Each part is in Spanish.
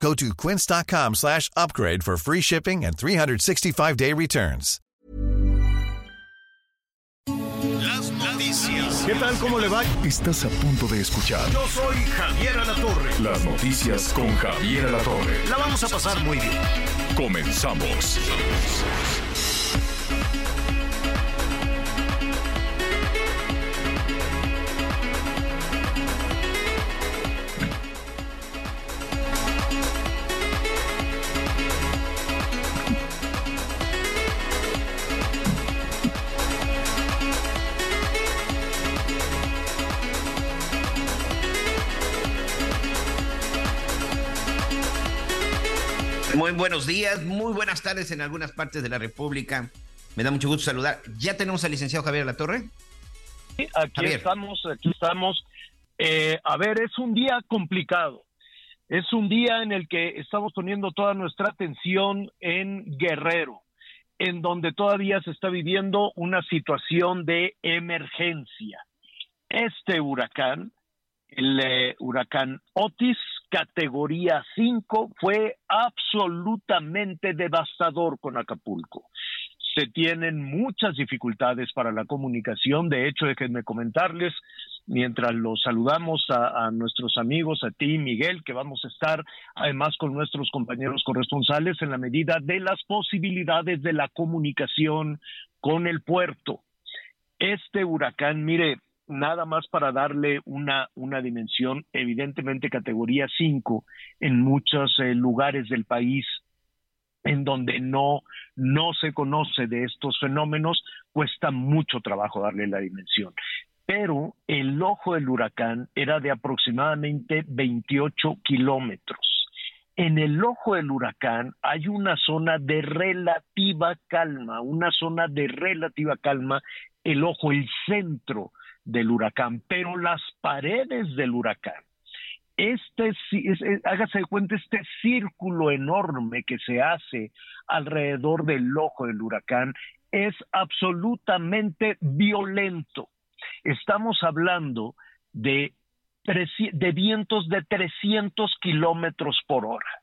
Go to quince.com slash upgrade for free shipping and 365-day returns. Las noticias. ¿Qué tal? ¿Cómo le va? Estás a punto de escuchar Yo soy Javier Alatorre. las noticias con Javier Alatorre. La vamos a pasar muy bien. Comenzamos. Muy buenos días, muy buenas tardes en algunas partes de la República. Me da mucho gusto saludar. ¿Ya tenemos al licenciado Javier Latorre? Sí, aquí Javier. estamos, aquí estamos. Eh, a ver, es un día complicado. Es un día en el que estamos poniendo toda nuestra atención en Guerrero, en donde todavía se está viviendo una situación de emergencia. Este huracán, el eh, huracán Otis, categoría 5, fue absolutamente devastador con Acapulco se tienen muchas dificultades para la comunicación. De hecho, déjenme comentarles, mientras los saludamos a, a, nuestros amigos, a ti, Miguel, que vamos a estar además con nuestros compañeros corresponsales en la medida de las posibilidades de la comunicación con el puerto. Este huracán, mire, nada más para darle una, una dimensión, evidentemente categoría 5 en muchos eh, lugares del país en donde no, no se conoce de estos fenómenos, cuesta mucho trabajo darle la dimensión. Pero el ojo del huracán era de aproximadamente 28 kilómetros. En el ojo del huracán hay una zona de relativa calma, una zona de relativa calma, el ojo, el centro del huracán, pero las paredes del huracán este, es, es, hágase de cuenta, este círculo enorme que se hace alrededor del ojo del huracán es absolutamente violento. Estamos hablando de, de vientos de 300 kilómetros por hora.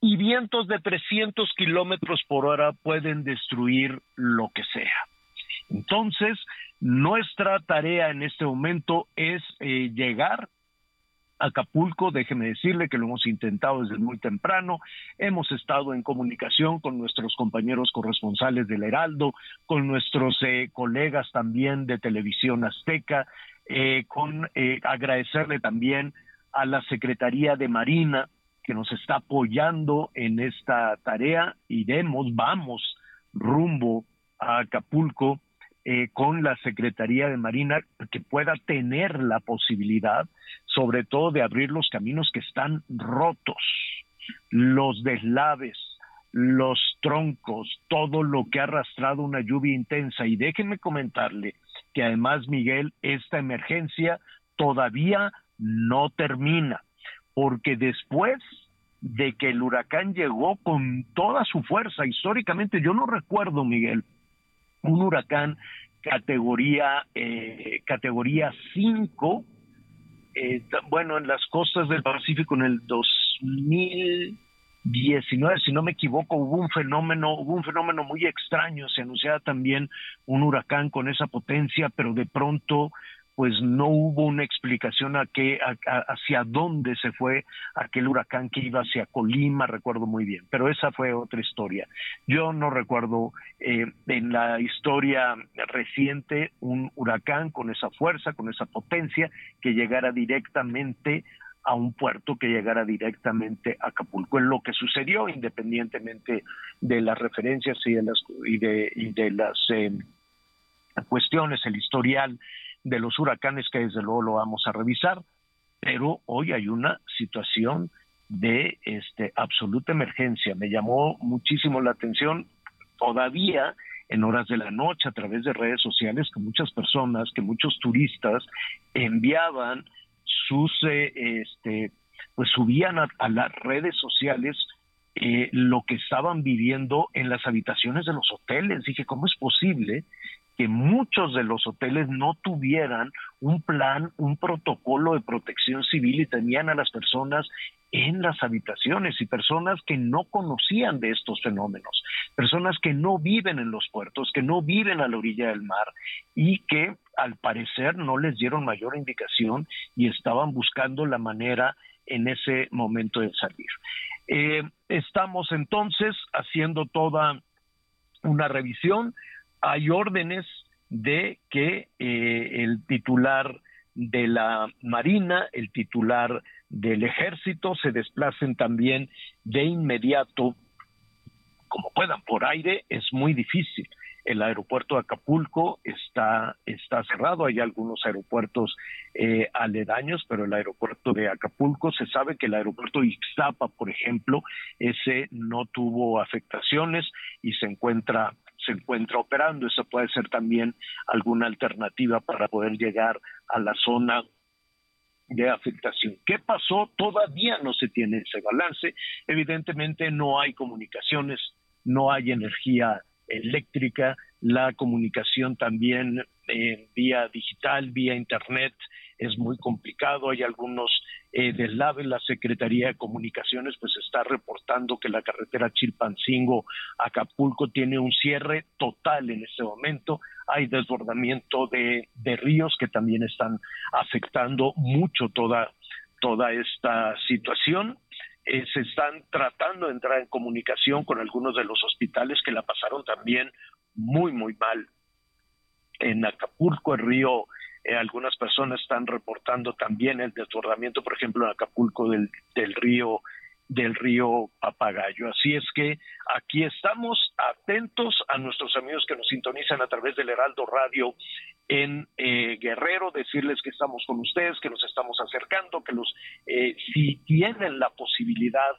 Y vientos de 300 kilómetros por hora pueden destruir lo que sea. Entonces, nuestra tarea en este momento es eh, llegar Acapulco, déjeme decirle que lo hemos intentado desde muy temprano, hemos estado en comunicación con nuestros compañeros corresponsales del Heraldo, con nuestros eh, colegas también de Televisión Azteca, eh, con eh, agradecerle también a la Secretaría de Marina que nos está apoyando en esta tarea, iremos, vamos rumbo a Acapulco eh, con la Secretaría de Marina que pueda tener la posibilidad, sobre todo, de abrir los caminos que están rotos, los deslaves, los troncos, todo lo que ha arrastrado una lluvia intensa. Y déjenme comentarle que además, Miguel, esta emergencia todavía no termina, porque después de que el huracán llegó con toda su fuerza, históricamente yo no recuerdo, Miguel, un huracán categoría eh, categoría 5 eh, bueno en las costas del Pacífico en el 2019 si no me equivoco hubo un fenómeno hubo un fenómeno muy extraño se anunciaba también un huracán con esa potencia pero de pronto pues no hubo una explicación a qué, a, a, hacia dónde se fue aquel huracán que iba hacia Colima, recuerdo muy bien, pero esa fue otra historia. Yo no recuerdo eh, en la historia reciente un huracán con esa fuerza, con esa potencia, que llegara directamente a un puerto que llegara directamente a Acapulco. En lo que sucedió, independientemente de las referencias y de las, y de, y de las eh, cuestiones, el historial de los huracanes que desde luego lo vamos a revisar, pero hoy hay una situación de este absoluta emergencia. Me llamó muchísimo la atención todavía en horas de la noche a través de redes sociales que muchas personas, que muchos turistas enviaban sus, eh, este, pues subían a, las redes sociales eh, lo que estaban viviendo en las habitaciones de los hoteles. Dije, ¿cómo es posible que muchos de los hoteles no tuvieran un plan, un protocolo de protección civil y tenían a las personas en las habitaciones y personas que no conocían de estos fenómenos, personas que no viven en los puertos, que no viven a la orilla del mar y que al parecer no les dieron mayor indicación y estaban buscando la manera en ese momento de salir. Eh, estamos entonces haciendo toda una revisión hay órdenes de que eh, el titular de la Marina, el titular del Ejército se desplacen también de inmediato, como puedan, por aire es muy difícil. El aeropuerto de Acapulco está, está cerrado, hay algunos aeropuertos eh, aledaños, pero el aeropuerto de Acapulco, se sabe que el aeropuerto de Ixtapa, por ejemplo, ese no tuvo afectaciones y se encuentra se encuentra operando. Esa puede ser también alguna alternativa para poder llegar a la zona de afectación. ¿Qué pasó? Todavía no se tiene ese balance. Evidentemente no hay comunicaciones, no hay energía eléctrica, la comunicación también eh, vía digital, vía internet, es muy complicado, hay algunos eh, deslaves, la Secretaría de Comunicaciones pues está reportando que la carretera Chilpancingo Acapulco tiene un cierre total en este momento, hay desbordamiento de, ríos que también están afectando mucho toda, toda esta situación. Eh, se están tratando de entrar en comunicación con algunos de los hospitales que la pasaron también muy, muy mal. En Acapulco, el río eh, algunas personas están reportando también el desbordamiento, por ejemplo, en Acapulco del, del río del río Papagayo. Así es que aquí estamos atentos a nuestros amigos que nos sintonizan a través del Heraldo Radio en eh, Guerrero, decirles que estamos con ustedes, que nos estamos acercando, que los eh, si tienen la posibilidad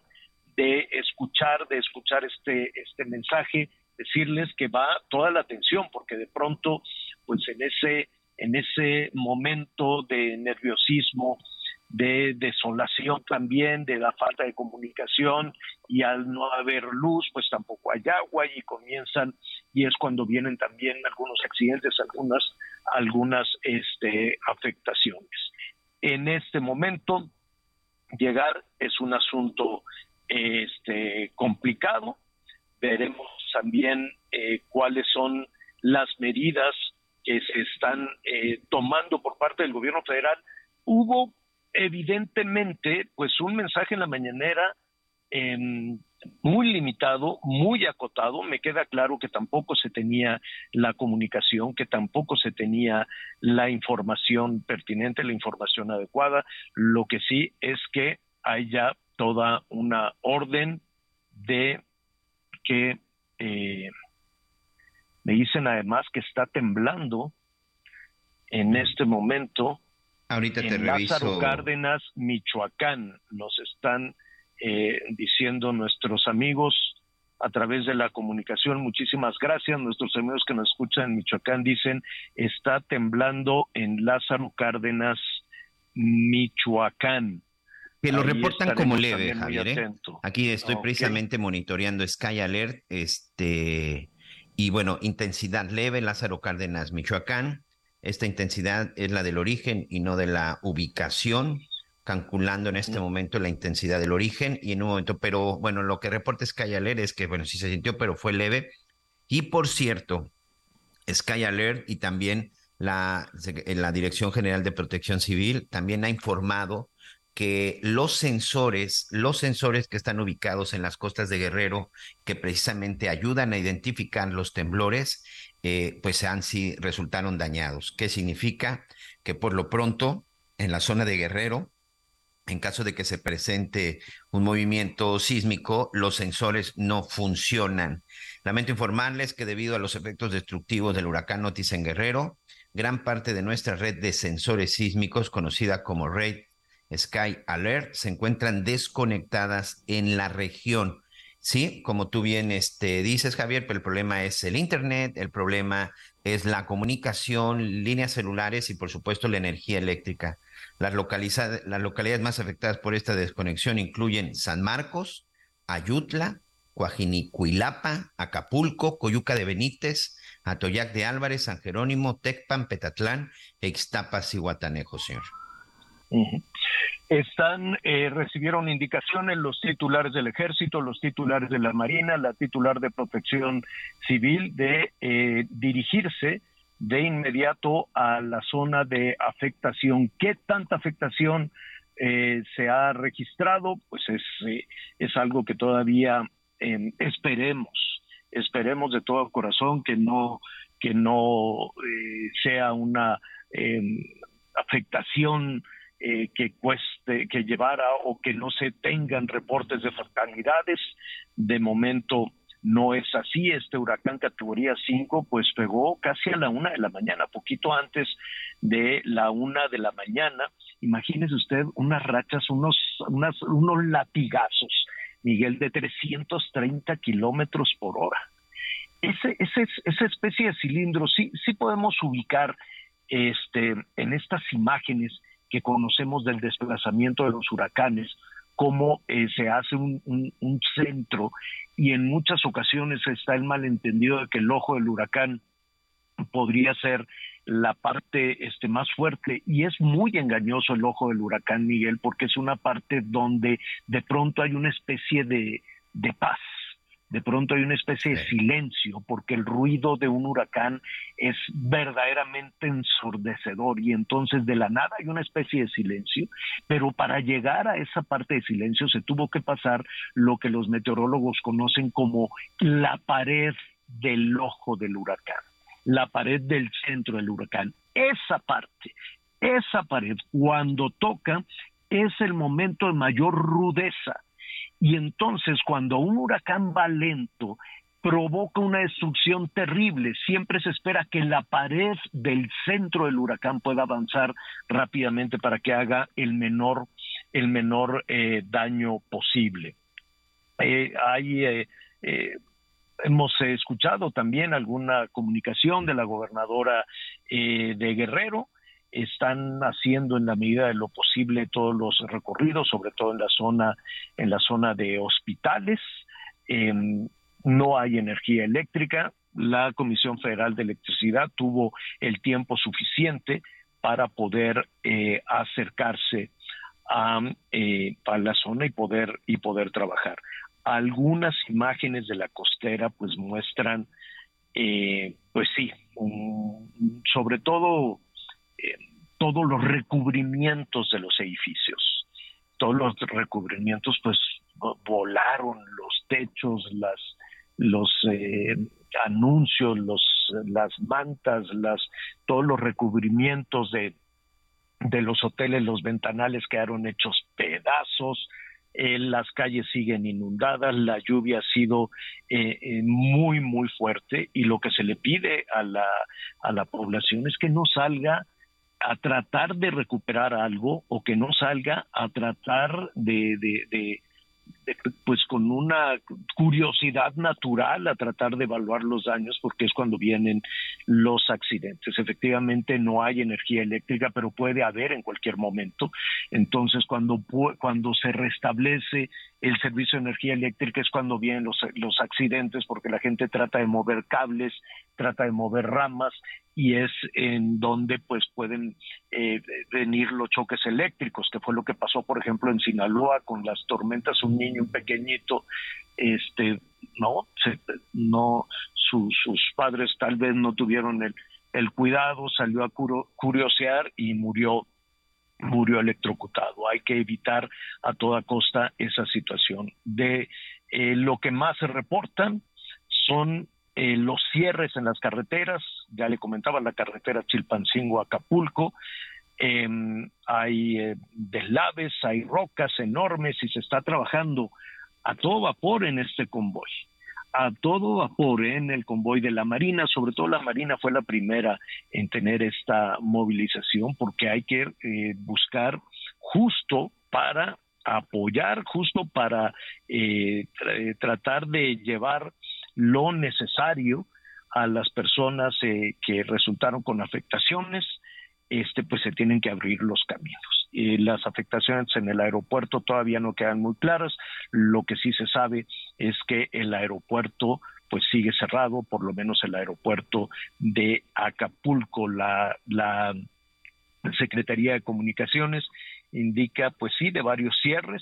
de escuchar, de escuchar este este mensaje, decirles que va toda la atención, porque de pronto, pues en ese en ese momento de nerviosismo, de desolación también, de la falta de comunicación y al no haber luz, pues tampoco hay agua y comienzan y es cuando vienen también algunos accidentes, algunas algunas este, afectaciones. En este momento llegar es un asunto este complicado. Veremos también eh, cuáles son las medidas que se están eh, tomando por parte del gobierno federal, hubo evidentemente pues un mensaje en la mañanera em, muy limitado, muy acotado. Me queda claro que tampoco se tenía la comunicación, que tampoco se tenía la información pertinente, la información adecuada. Lo que sí es que hay ya toda una orden de que eh, me dicen además que está temblando en este momento. Ahorita te en Lázaro Cárdenas, Michoacán. Nos están eh, diciendo nuestros amigos a través de la comunicación. Muchísimas gracias. Nuestros amigos que nos escuchan en Michoacán dicen, está temblando en Lázaro Cárdenas, Michoacán. Que lo reportan como leve, Javier. ¿eh? Aquí estoy precisamente monitoreando Sky Alert. Este, y bueno, intensidad leve, Lázaro Cárdenas, Michoacán. Esta intensidad es la del origen y no de la ubicación, calculando en este momento la intensidad del origen y en un momento, pero bueno, lo que reporta Sky Alert es que, bueno, sí se sintió, pero fue leve. Y por cierto, Sky Alert y también la, la Dirección General de Protección Civil también ha informado que los sensores, los sensores que están ubicados en las costas de Guerrero, que precisamente ayudan a identificar los temblores, eh, pues han, sí, resultaron dañados. ¿Qué significa? Que por lo pronto, en la zona de Guerrero, en caso de que se presente un movimiento sísmico, los sensores no funcionan. Lamento informarles que debido a los efectos destructivos del huracán Otis en Guerrero, gran parte de nuestra red de sensores sísmicos, conocida como red Sky Alert se encuentran desconectadas en la región. Sí, como tú bien este, dices, Javier, pero el problema es el Internet, el problema es la comunicación, líneas celulares y por supuesto la energía eléctrica. Las, las localidades más afectadas por esta desconexión incluyen San Marcos, Ayutla, Coajinicuilapa, Acapulco, Coyuca de Benítez, Atoyac de Álvarez, San Jerónimo, Tecpan, Petatlán e Ixtapas y Guatanejo, señor. Están, eh, recibieron indicaciones los titulares del ejército, los titulares de la marina, la titular de protección civil de eh, dirigirse de inmediato a la zona de afectación. ¿Qué tanta afectación eh, se ha registrado? Pues es, es algo que todavía em, esperemos, esperemos de todo corazón que no, que no sea una em, afectación eh, que cueste, que llevara o que no se tengan reportes de fatalidades. De momento no es así. Este huracán categoría 5 pues pegó casi a la una de la mañana, poquito antes de la una de la mañana. Imagínese usted unas rachas, unos, unas, unos latigazos, Miguel, de 330 kilómetros por hora. Ese, ese, esa especie de cilindro sí, sí podemos ubicar este, en estas imágenes que conocemos del desplazamiento de los huracanes, cómo eh, se hace un, centro y en muchas ocasiones está el malentendido de que el ojo del huracán podría ser la parte este más fuerte. Y es muy engañoso el ojo del huracán Miguel porque es una parte donde de pronto hay una especie de, de paz de pronto hay una especie de silencio, porque el ruido de un huracán es verdaderamente ensordecedor y entonces de la nada hay una especie de silencio, pero para llegar a esa parte de silencio se tuvo que pasar lo que los meteorólogos conocen como la pared del ojo del huracán, la pared del centro del huracán. Esa parte, esa pared, cuando toca, es el momento de mayor rudeza y entonces cuando un huracán va lento, provoca una destrucción terrible. Siempre se espera que la pared del centro del huracán pueda avanzar rápidamente para que haga el menor, el menor eh, daño posible. Eh, hay, eh, hemos escuchado también alguna comunicación de la gobernadora de Guerrero están haciendo en la medida de lo posible todos los recorridos, sobre todo en la zona, en la zona de hospitales. Em, no hay energía eléctrica. La Comisión Federal de Electricidad tuvo el tiempo suficiente para poder eh, acercarse eh, a, la zona y poder y poder trabajar. Algunas imágenes de la costera pues muestran, eh, pues sí, sobre todo todos los recubrimientos de los edificios. Todos los recubrimientos pues volaron los techos, las los eh, anuncios, los las mantas, las todos los recubrimientos de de los hoteles, los ventanales quedaron hechos pedazos, eh, las calles siguen inundadas, la lluvia ha sido eh, muy, muy fuerte y lo que se le pide a la, a la población es que no salga a tratar de recuperar algo o que no salga a tratar de, de, pues con una curiosidad natural a tratar de evaluar los daños porque es cuando vienen los accidentes. Efectivamente no hay energía eléctrica, pero puede haber en cualquier momento. Entonces cuando cuando se restablece el servicio de energía eléctrica es cuando vienen los, los accidentes porque la gente trata de mover cables, trata de mover ramas y es en donde pues pueden eh, venir los choques eléctricos, que fue lo que pasó por ejemplo en Sinaloa con las tormentas, un pequeñito, este, no, no, sus padres tal vez no tuvieron el, el cuidado, salió a curiosear y murió murió electrocutado. Hay que evitar a toda costa esa situación. De eh, lo que más se reportan son eh, los cierres en las carreteras, ya le comentaba la carretera Chilpancingo-Acapulco, em, hay eh, deslaves, hay rocas enormes y se está trabajando a todo vapor en este convoy, a todo vapor en el convoy de la Marina, sobre todo la Marina fue la primera en tener esta movilización porque hay que eh, buscar justo para apoyar justo para eh, tratar de llevar lo necesario a las personas eh, que resultaron con afectaciones, este, pues se tienen que abrir los caminos. Y las afectaciones en el aeropuerto todavía no quedan muy claras. Lo que sí se sabe es que el aeropuerto pues sigue cerrado, por lo menos el aeropuerto de Acapulco. La, la Secretaría de Comunicaciones indica, pues sí, de varios cierres,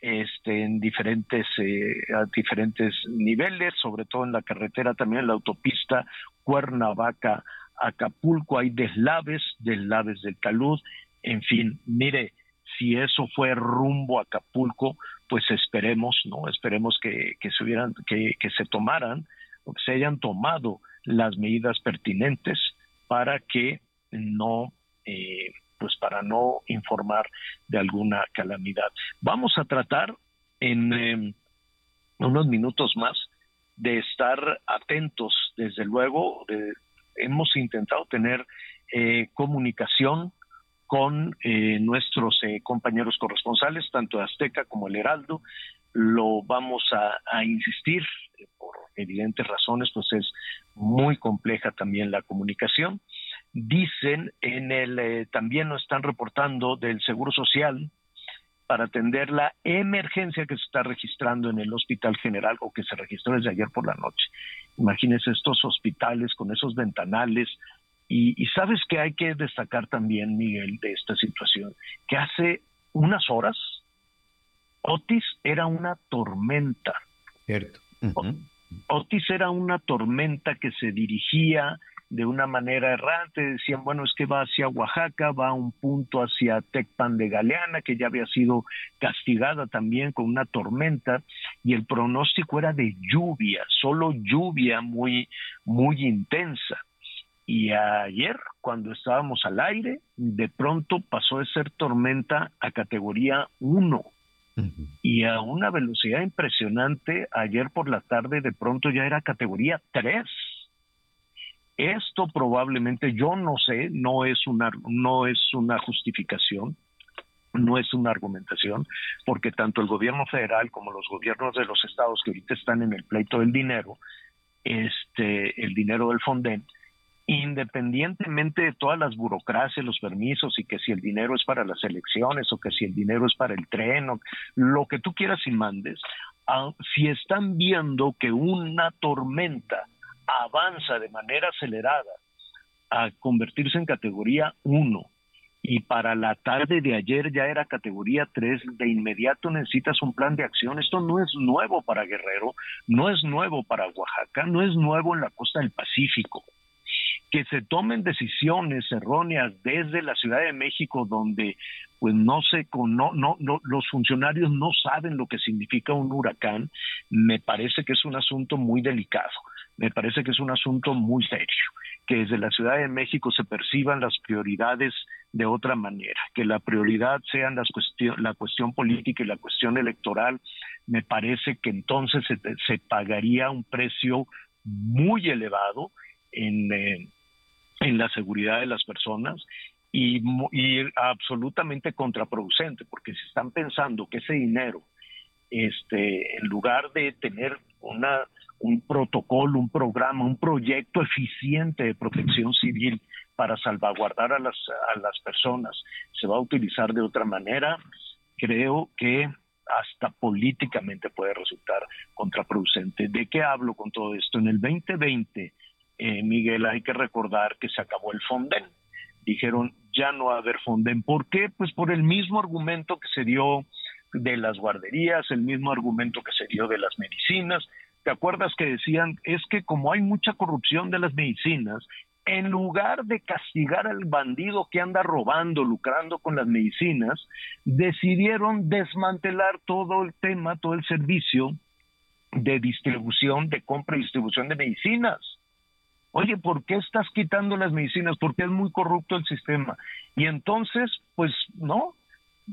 este, en diferentes, eh, diferentes niveles, sobre todo en la carretera, también la autopista Cuernavaca, Acapulco, hay deslaves, deslaves del talud, en fin, mire, si eso fue rumbo a Acapulco, pues esperemos, ¿no? Esperemos que, se hubieran, que, se tomaran o que se hayan tomado las medidas pertinentes para que no eh, pues para no informar de alguna calamidad. Vamos a tratar en em, unos minutos más de estar atentos, desde luego, hemos intentado tener eh, comunicación con eh, nuestros eh, compañeros corresponsales, tanto Azteca como el Heraldo. Lo vamos a insistir, por evidentes razones, pues es muy compleja también la comunicación dicen en el eh, también nos están reportando del Seguro Social para atender la emergencia que se está registrando en el Hospital General o que se registró desde ayer por la noche. Imagínense estos hospitales con esos ventanales. Y, y sabes que hay que destacar también, Miguel, de esta situación, que hace unas horas Otis era una tormenta. Cierto. Otis era una tormenta que se dirigía de una manera errante, decían, bueno, es que va hacia Oaxaca, va a un punto hacia Tecpan de Galeana, que ya había sido castigada también con una tormenta, y el pronóstico era de lluvia, solo lluvia muy, muy intensa. Y ayer, cuando estábamos al aire, de pronto pasó de ser tormenta a categoría 1 y a una velocidad impresionante. Ayer por la tarde de pronto ya era categoría 3 esto probablemente, yo no sé, no es una, no es una justificación, no es una argumentación, porque tanto el gobierno federal como los gobiernos de los estados que ahorita están en el pleito del dinero, este, el dinero del Fonden, independientemente de todas las burocracias, los permisos y que si el dinero es para las elecciones o que si el dinero es para el tren o lo que tú quieras y mandes, ah, si están viendo que una tormenta avanza de manera acelerada a convertirse en categoría 1 y para la tarde de ayer ya era categoría 3, de inmediato necesitas un plan de acción. Esto no es nuevo para Guerrero, no es nuevo para Oaxaca, no es nuevo en la costa del Pacífico. Que se tomen decisiones erróneas desde la Ciudad de México donde pues no sé, no, no, no, los funcionarios no saben lo que significa un huracán, me parece que es un asunto muy delicado me parece que es un asunto muy serio, que desde la Ciudad de México se perciban las prioridades de otra manera, que la prioridad sean las cuestión, la cuestión política y la cuestión electoral, me parece que entonces se, pagaría un precio muy elevado en, eh, en la seguridad de las personas y, absolutamente contraproducente, porque si están pensando que ese dinero, este, en lugar de tener una un protocolo, un programa, un proyecto eficiente de protección civil para salvaguardar a las, a las personas se va a utilizar de otra manera, creo que hasta políticamente puede resultar contraproducente. ¿De qué hablo con todo esto? En el 2020, eh, Miguel, hay que recordar que se acabó el Fonden. Dijeron, ya no va a haber Fonden. ¿Por qué? Pues por el mismo argumento que se dio de las guarderías, el mismo argumento que se dio de las medicinas, ¿Te acuerdas que decían, es que como hay mucha corrupción de las medicinas, en lugar de castigar al bandido que anda robando, lucrando con las medicinas, decidieron desmantelar todo el tema, todo el servicio de distribución, de compra y distribución de medicinas. Oye, ¿por qué estás quitando las medicinas? Porque es muy corrupto el sistema. Y entonces, pues no,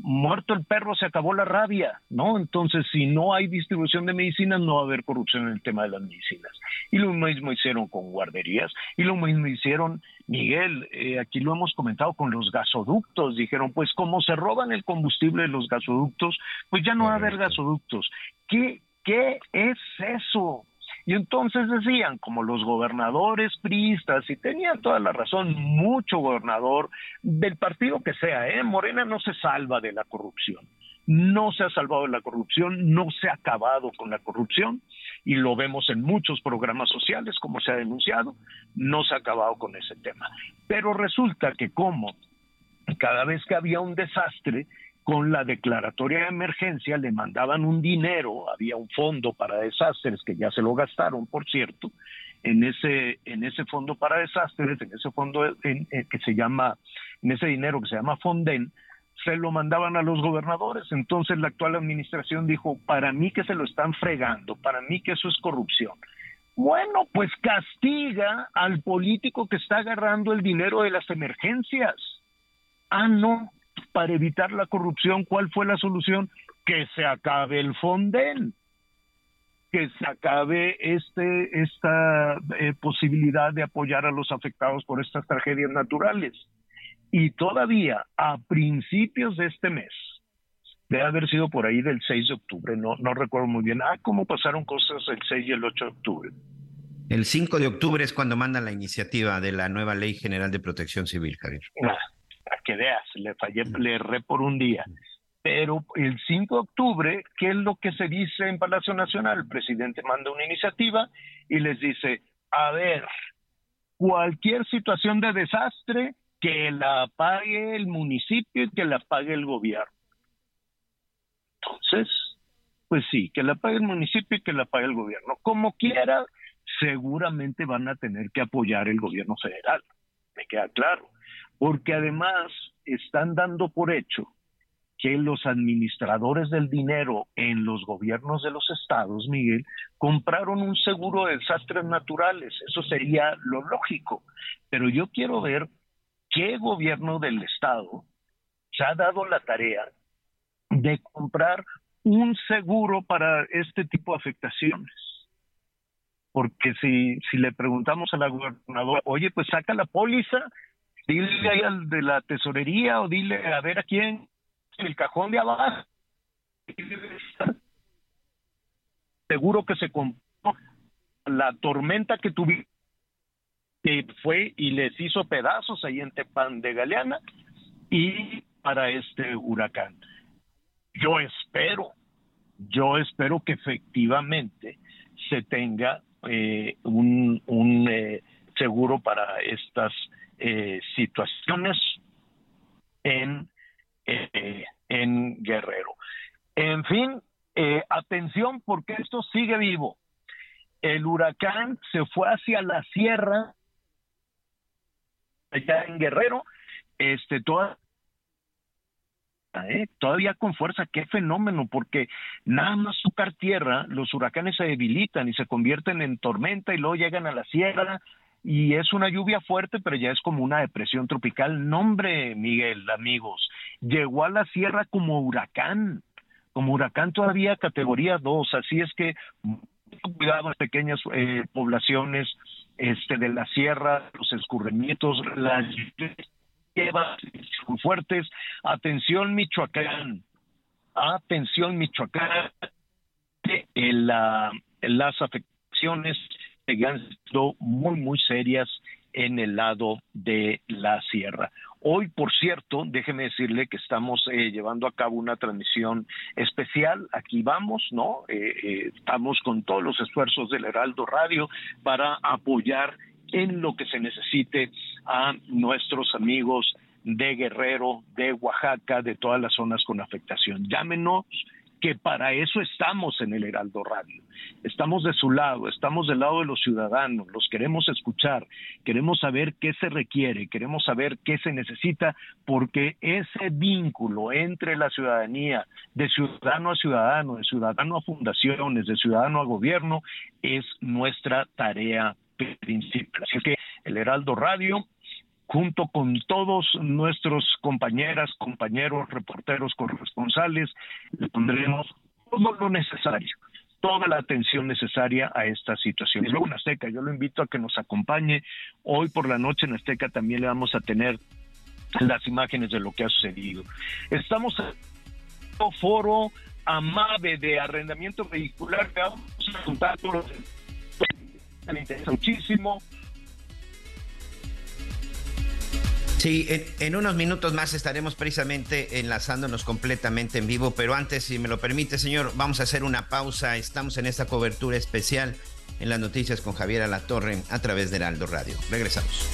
muerto el perro se acabó la rabia, ¿no? Entonces, si no hay distribución de medicinas, no va a haber corrupción en el tema de las medicinas. Y lo mismo hicieron con guarderías, y lo mismo hicieron, Miguel, eh, aquí lo hemos comentado con los gasoductos, dijeron, pues como se roban el combustible de los gasoductos, pues ya no va a haber gasoductos. ¿Qué, qué es eso? Y entonces decían, como los gobernadores priistas, y tenían toda la razón, mucho gobernador del partido que sea, ¿eh? Morena no se salva de la corrupción, no se ha salvado de la corrupción, no se ha acabado con la corrupción, y lo vemos en muchos programas sociales, como se ha denunciado, no se ha acabado con ese tema. Pero resulta que como cada vez que había un desastre, con la declaratoria de emergencia le mandaban un dinero, había un fondo para desastres que ya se lo gastaron, por cierto, en ese en ese fondo para desastres, en ese fondo eh, que se llama en ese dinero que se llama Fonden, se lo mandaban a los gobernadores. Entonces la actual administración dijo, para mí que se lo están fregando, para mí que eso es corrupción. Bueno, pues castiga al político que está agarrando el dinero de las emergencias. Ah, no, para evitar la corrupción, ¿cuál fue la solución? Que se acabe el Fonden, que se acabe este esta eh, posibilidad de apoyar a los afectados por estas tragedias naturales. Y todavía a principios de este mes, debe haber sido por ahí del 6 de octubre, no, no recuerdo muy bien. Ah, cómo pasaron cosas el 6 y el 8 de octubre. El 5 de octubre es cuando mandan la iniciativa de la nueva Ley General de Protección Civil, Javier. Ah, que veas, le fallé, le erré por un día. Pero el 5 de octubre, ¿qué es lo que se dice en Palacio Nacional? El presidente manda una iniciativa y les dice, a ver, cualquier situación de desastre, que la pague el municipio y que la pague el gobierno. Entonces, pues sí, que la pague el municipio y que la pague el gobierno. Como quiera, seguramente van a tener que apoyar el gobierno federal, me queda claro porque además están dando por hecho que los administradores del dinero en los gobiernos de los estados, Miguel, compraron un seguro de desastres naturales. Eso sería lo lógico. Pero yo quiero ver qué gobierno del estado se ha dado la tarea de comprar un seguro para este tipo de afectaciones. Porque si, si le preguntamos a la gobernadora, oye, pues saca la póliza Dile ahí al de la tesorería o dile a ver a quién el cajón de abajo. Seguro que se compró la tormenta que tuvimos, que fue y les hizo pedazos ahí en Tepan de Galeana y para este huracán. Yo espero, yo espero que efectivamente se tenga eh, un, un eh, seguro para estas eh, situaciones en, eh, en Guerrero. En fin, eh, atención porque esto sigue vivo. El huracán se fue hacia la sierra, allá en Guerrero, este, toda, todavía con fuerza, qué fenómeno, porque nada más tocar tierra, los huracanes se debilitan y se convierten en tormenta y luego llegan a la sierra y es una lluvia fuerte, pero ya es como una depresión tropical. Nombre, Miguel, amigos, llegó a la sierra como huracán, como huracán todavía categoría 2, así es que cuidado las pequeñas eh, poblaciones este de la sierra, los escurrimientos, las lluvias muy fuertes. Atención Michoacán, atención Michoacán, en la, las afectaciones muy, muy serias en el lado de la sierra. Hoy, por cierto, déjeme decirle que estamos eh, llevando a cabo una transmisión especial. Aquí vamos, ¿no? Eh, eh, estamos con todos los esfuerzos del Heraldo Radio para apoyar en lo que se necesite a nuestros amigos de Guerrero, de Oaxaca, de todas las zonas con afectación. Llámenos que para eso estamos en el Heraldo Radio. Estamos de su lado, estamos del lado de los ciudadanos, los queremos escuchar, queremos saber qué se requiere, queremos saber qué se necesita, porque ese vínculo entre la ciudadanía, de ciudadano a ciudadano, de ciudadano a fundaciones, de ciudadano a gobierno, es nuestra tarea principal. Así que el Heraldo Radio junto con todos nuestros compañeras, compañeros, reporteros, corresponsales, le pondremos todo lo necesario toda la atención necesaria a esta situación. Y luego en Azteca, yo lo invito a que nos acompañe. Hoy por la noche en Azteca también le vamos a tener las imágenes de lo que ha sucedido. Estamos en un foro AMAVE de arrendamiento vehicular que vamos a contar todos me interesa muchísimo. Sí, en, unos minutos más estaremos precisamente enlazándonos completamente en vivo, pero antes, si me lo permite, señor, vamos a hacer una pausa. Estamos en esta cobertura especial en las noticias con Javier Alatorre a través de Heraldo Radio. Regresamos.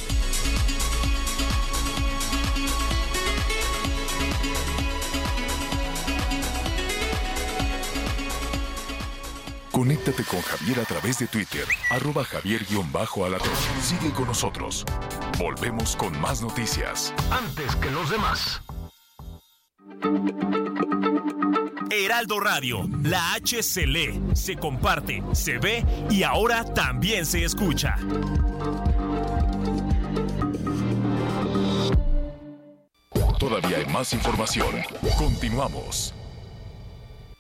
Conéctate con Javier a través de Twitter, arroba javier-alatón. Sigue con nosotros. Volvemos con más noticias. Antes que los demás. Heraldo Radio, la H se lee, se comparte, se ve y ahora también se escucha. Todavía hay más información. Continuamos.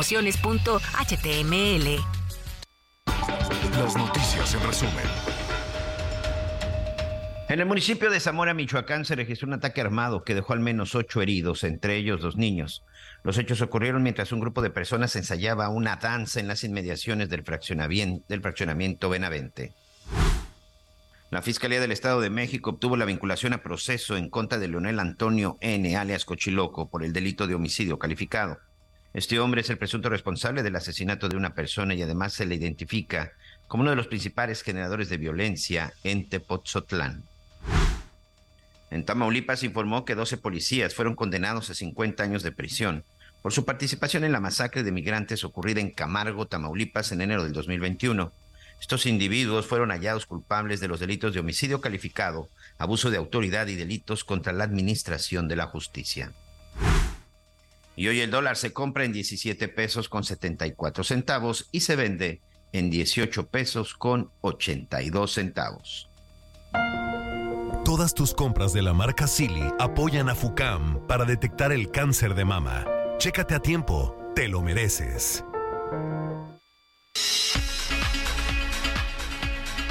promociones.html. Las noticias en resumen. En el municipio de Zamora, Michoacán, se registró un ataque armado que dejó al menos ocho heridos, entre ellos dos niños. Los hechos ocurrieron mientras un grupo de personas ensayaba una danza en las inmediaciones del fraccionamiento, del fraccionamiento Benavente. La Fiscalía del Estado de México obtuvo la vinculación a proceso en contra de Leonel Antonio N., alias Cochiloco, por el delito de homicidio calificado. Este hombre es el presunto responsable del asesinato de una persona y además se le identifica como uno de los principales generadores de violencia en Tepotzotlán. En Tamaulipas informó que 12 policías fueron condenados a 50 años de prisión por su participación en la masacre de migrantes ocurrida en Camargo, Tamaulipas, en enero del 2021. Estos individuos fueron hallados culpables de los delitos de homicidio calificado, abuso de autoridad y delitos contra la administración de la justicia. Y hoy el dólar se compra en 17 pesos con 74 centavos y se vende en 18 pesos con 82 centavos. Todas tus compras de la marca Silly apoyan a FUCAM para detectar el cáncer de mama. Chécate a tiempo, te lo mereces.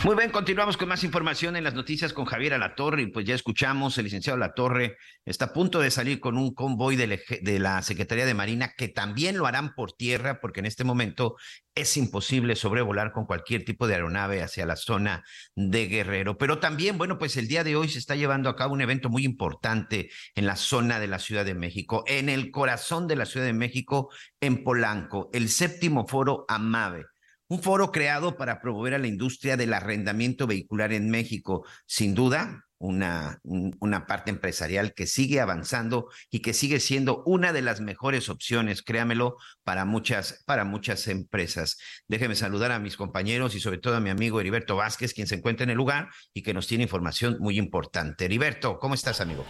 Muy bien, continuamos con más información en las noticias con Javier Alatorre y pues ya escuchamos, el licenciado Alatorre está a punto de salir con un convoy de, la Secretaría de Marina que también lo harán por tierra porque en este momento es imposible sobrevolar con cualquier tipo de aeronave hacia la zona de Guerrero. Pero también, bueno, pues el día de hoy se está llevando a cabo un evento muy importante en la zona de la Ciudad de México, en el corazón de la Ciudad de México, en Polanco, el séptimo foro AMAVE un foro creado para promover a la industria del arrendamiento vehicular en México. Sin duda, una, una parte empresarial que sigue avanzando y que sigue siendo una de las mejores opciones, créamelo, para muchas, para muchas empresas. Déjeme saludar a mis compañeros y sobre todo a mi amigo Heriberto Vázquez, quien se encuentra en el lugar y que nos tiene información muy importante. Heriberto, ¿cómo estás, amigo?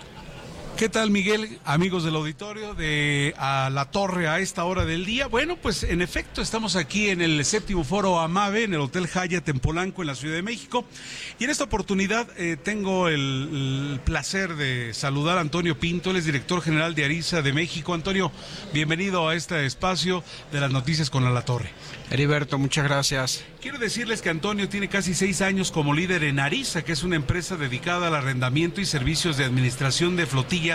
¿Qué tal, Miguel? Amigos del auditorio de a la torre a esta hora del día. Bueno, pues en efecto estamos aquí en el séptimo foro Amave, en el Hotel Hyatt en Polanco, en la Ciudad de México. Y en esta oportunidad eh, tengo el, placer de saludar a Antonio Pinto, él es director general de Arisa de México. Antonio, bienvenido a este espacio de las noticias con a la torre. Heriberto, muchas gracias. Quiero decirles que Antonio tiene casi seis años como líder en Arisa, que es una empresa dedicada al arrendamiento y servicios de administración de flotilla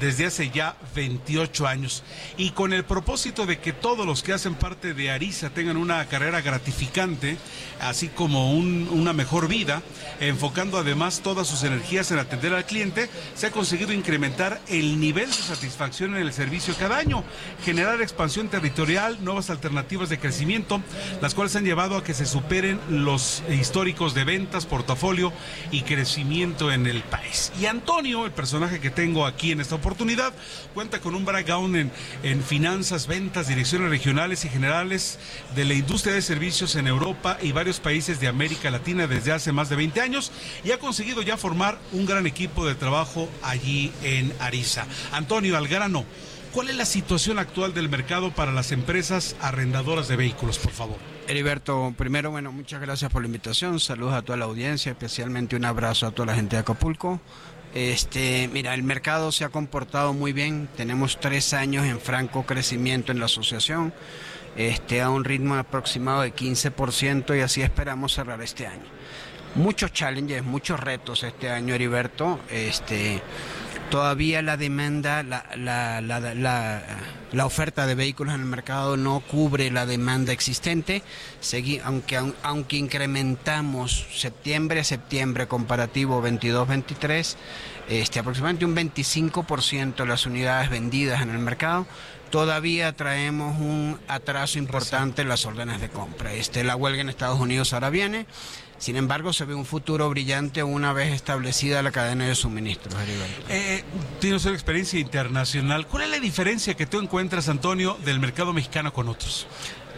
Desde hace ya 28 años. Y con el propósito de que todos los que hacen parte de Arisa tengan una carrera gratificante, así como una mejor vida, enfocando además todas sus energías en atender al cliente, se ha conseguido incrementar el nivel de satisfacción en el servicio cada año, generar expansión territorial, nuevas alternativas de crecimiento, las cuales han llevado a que se superen los históricos de ventas, portafolio y crecimiento en el país. Y Antonio, el personaje que tengo aquí en esta oportunidad, cuenta con un background en, en finanzas, ventas, direcciones regionales y generales de la industria de servicios en Europa y varios países de América Latina desde hace más de 20 años y ha conseguido ya formar un gran equipo de trabajo allí en Arisa. Antonio Algrano, ¿cuál es la situación actual del mercado para las empresas arrendadoras de vehículos, por favor? Heriberto, primero, bueno, muchas gracias por la invitación, saludos a toda la audiencia, especialmente un abrazo a toda la gente de Acapulco. Este, mira, el mercado se ha comportado muy bien, tenemos tres años en franco crecimiento en la asociación este, a un ritmo aproximado de 15% y así esperamos cerrar este año. Muchos challenges, muchos retos este año, Heriberto. Este, todavía la demanda, la, la, la, la, oferta de vehículos en el mercado no cubre la demanda existente, aunque, aunque incrementamos septiembre a septiembre comparativo 22-23, este, aproximadamente un 25% de las unidades vendidas en el mercado, todavía traemos un atraso importante en las órdenes de compra. Este, la huelga en Estados Unidos ahora viene. Sin embargo, se ve un futuro brillante una vez establecida la cadena de suministros. Eh, tienes una experiencia internacional. ¿Cuál es la diferencia que tú encuentras, Antonio, del mercado mexicano con otros?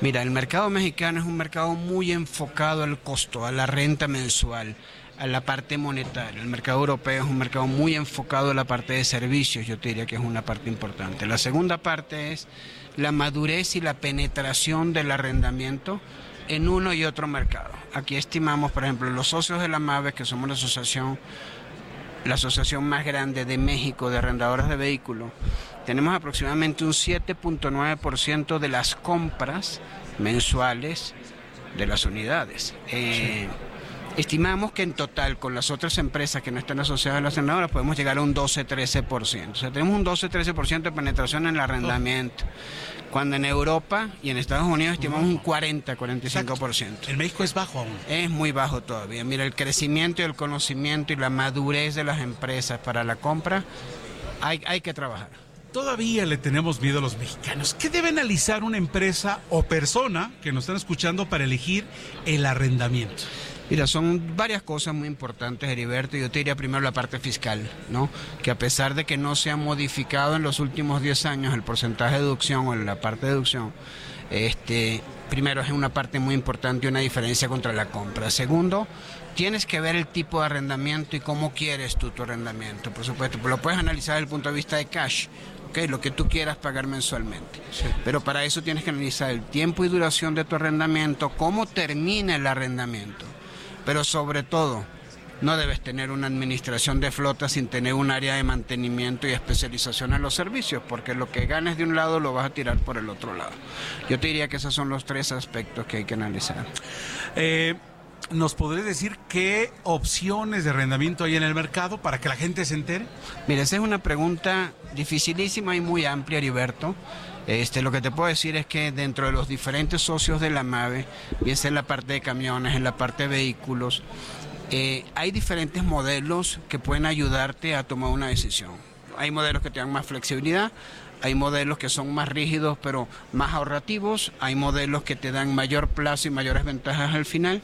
Mira, el mercado mexicano es un mercado muy enfocado al costo, a la renta mensual a la parte monetaria. El mercado europeo es un mercado muy enfocado a la parte de servicios, yo te diría que es una parte importante. La segunda parte es la madurez y la penetración del arrendamiento en uno y otro mercado. Aquí estimamos, por ejemplo, los socios de la MAVE, que somos la asociación, la asociación más grande de México de arrendadores de vehículos, tenemos aproximadamente un 7.9% de las compras mensuales de las unidades. Eh, Estimamos que en total, con las otras empresas que no están asociadas a las arrendadoras, podemos llegar a un 12-13%. O sea, tenemos un 12-13% de penetración en el arrendamiento. Cuando en Europa y en Estados Unidos estimamos un 40-45%. El México es bajo aún. Es muy bajo todavía. Mira, el crecimiento y el conocimiento y la madurez de las empresas para la compra, hay, hay que trabajar. Todavía le tenemos miedo a los mexicanos. ¿Qué debe analizar una empresa o persona que nos están escuchando para elegir el arrendamiento? Mira, son varias cosas muy importantes, Heriberto. Yo te diría primero la parte fiscal, ¿no? Que a pesar de que no se ha modificado en los últimos 10 años el porcentaje de deducción o la parte de deducción, este, primero es una parte muy importante y una diferencia contra la compra. Segundo, tienes que ver el tipo de arrendamiento y cómo quieres tú tu arrendamiento, por supuesto. Pero lo puedes analizar desde el punto de vista de cash, ¿ok? Lo que tú quieras pagar mensualmente. Pero para eso tienes que analizar el tiempo y duración de tu arrendamiento, cómo termina el arrendamiento pero sobre todo, no debes tener una administración de flota sin tener un área de mantenimiento y especialización en los servicios, porque lo que ganes de un lado lo vas a tirar por el otro lado. Yo te diría que esos son los tres aspectos que hay que analizar. Eh, ¿Nos podrías decir qué opciones de arrendamiento hay en el mercado para que la gente se entere? Mira, esa es una pregunta dificilísima y muy amplia, Heriberto. Este, lo que te puedo decir es que dentro de los diferentes socios de la MAVE, bien sea en la parte de camiones, en la parte de vehículos, eh, hay diferentes modelos que pueden ayudarte a tomar una decisión. Hay modelos que te dan más flexibilidad, hay modelos que son más rígidos pero más ahorrativos, hay modelos que te dan mayor plazo y mayores ventajas al final.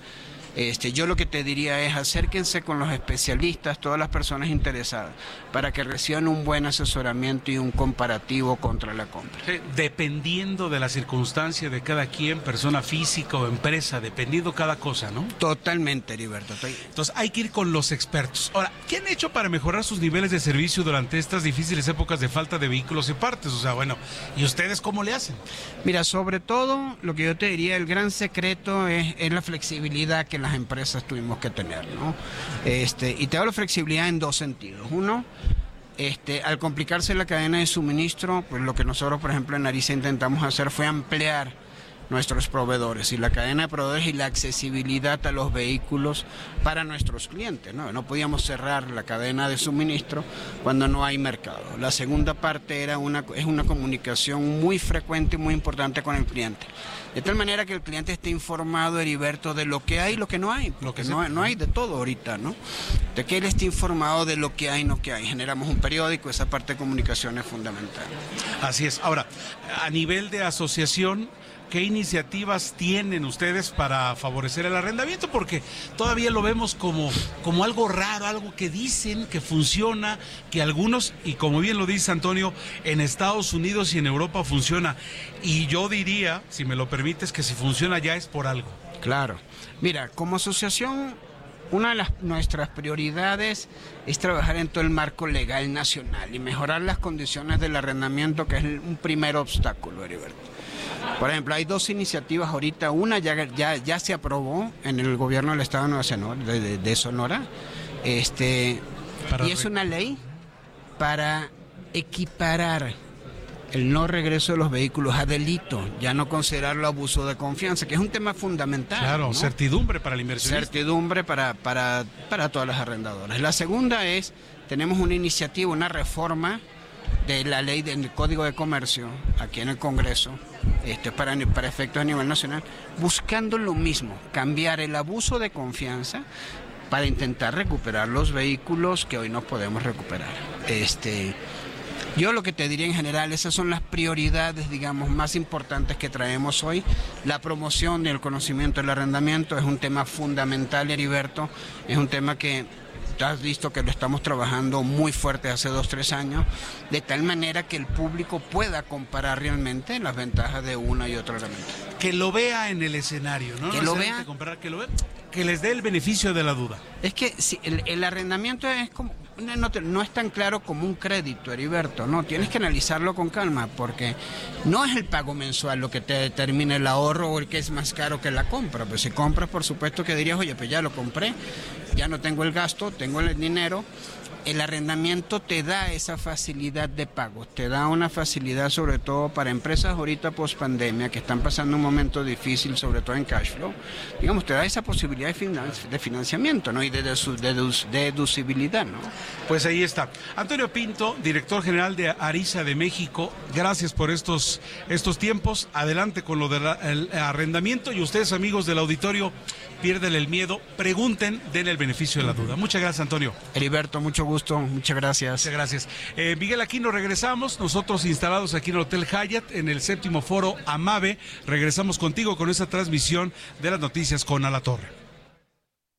Este, yo lo que te diría es acérquense con los especialistas, todas las personas interesadas, para que reciban un buen asesoramiento y un comparativo contra la compra. dependiendo de la circunstancia de cada quien, persona física o empresa, dependiendo cada cosa, ¿no? Totalmente, Heriberto. Entonces hay que ir con los expertos. Ahora, ¿qué han hecho para mejorar sus niveles de servicio durante estas difíciles épocas de falta de vehículos y partes? O sea, bueno, ¿y ustedes cómo le hacen? Mira, sobre todo, lo que yo te diría, el gran secreto es, es la flexibilidad que las empresas tuvimos que tener. Este, y te hablo flexibilidad en dos sentidos. Uno, este, al complicarse la cadena de suministro, pues lo que nosotros, por ejemplo, en Nariz intentamos hacer fue ampliar nuestros proveedores y la cadena de proveedores y la accesibilidad a los vehículos para nuestros clientes. No, no podíamos cerrar la cadena de suministro cuando no hay mercado. La segunda parte era una, es una comunicación muy frecuente y muy importante con el cliente. De tal manera que el cliente esté informado, Heriberto, de lo que hay y lo que no hay. Lo que no, no hay de todo ahorita, ¿no? De que él esté informado de lo que hay y no que hay. Generamos un periódico, esa parte de comunicación es fundamental. Así es. Ahora, a nivel de asociación, ¿Qué iniciativas tienen ustedes para favorecer el arrendamiento? Porque todavía lo vemos como, como algo raro, algo que dicen que funciona, que algunos, y como bien lo dice Antonio, en Estados Unidos y en Europa funciona. Y yo diría, si me lo permites, que si funciona ya es por algo. Claro. Mira, como asociación una de las, nuestras prioridades es trabajar en todo el marco legal nacional y mejorar las condiciones del arrendamiento, que es un primer obstáculo, Heriberto. Por ejemplo, hay dos iniciativas ahorita. Una ya, ya, ya se aprobó en el gobierno del Estado de, Sonora. Este, y es una ley para equiparar el no regreso de los vehículos a delito, ya no considerarlo abuso de confianza, que es un tema fundamental. Claro, certidumbre para el inversionista. Certidumbre para, para, para todas las arrendadoras. La segunda es, tenemos una iniciativa, una reforma de la ley del Código de Comercio aquí en el Congreso, este, para, para efectos a nivel nacional, buscando lo mismo, cambiar el abuso de confianza para intentar recuperar los vehículos que hoy no podemos recuperar. Este, yo lo que te diría en general, esas son las prioridades, digamos, más importantes que traemos hoy. La promoción del conocimiento del arrendamiento es un tema fundamental, Heriberto, es un tema que has visto que lo estamos trabajando muy fuerte hace dos, tres años, de tal manera que el público pueda comparar realmente las ventajas de una y otra herramienta. Que lo vea en el escenario, ¿no? Que lo vea. que, lo vea, que les dé el beneficio de la duda. Es que si el arrendamiento es como no, es tan claro como un crédito, Heriberto, no, tienes que analizarlo con calma, porque no es el pago mensual lo que te determina el ahorro o el que es más caro que la compra. Pues si compras, por supuesto que dirías, oye, pues ya lo compré, ya no tengo el gasto, tengo el dinero, el arrendamiento te da esa facilidad de pago, te da una facilidad sobre todo para empresas ahorita post pandemia que están pasando un momento difícil, sobre todo en cash flow, digamos, te da esa posibilidad de, financiamiento ¿no? y de deducibilidad. ¿no? Pues ahí está. Antonio Pinto, director general de Arisa de México, gracias por estos, estos tiempos. Adelante con lo del arrendamiento y ustedes amigos del auditorio, pierden el miedo, pregunten, den el beneficio de la duda. Muchas gracias Antonio. Heriberto, mucho gusto gusto, muchas gracias. Muchas gracias. Eh, Miguel, aquí nos regresamos, nosotros instalados aquí en el Hotel Hyatt, en el séptimo foro Amave, regresamos contigo con esa transmisión de las noticias con A Torre.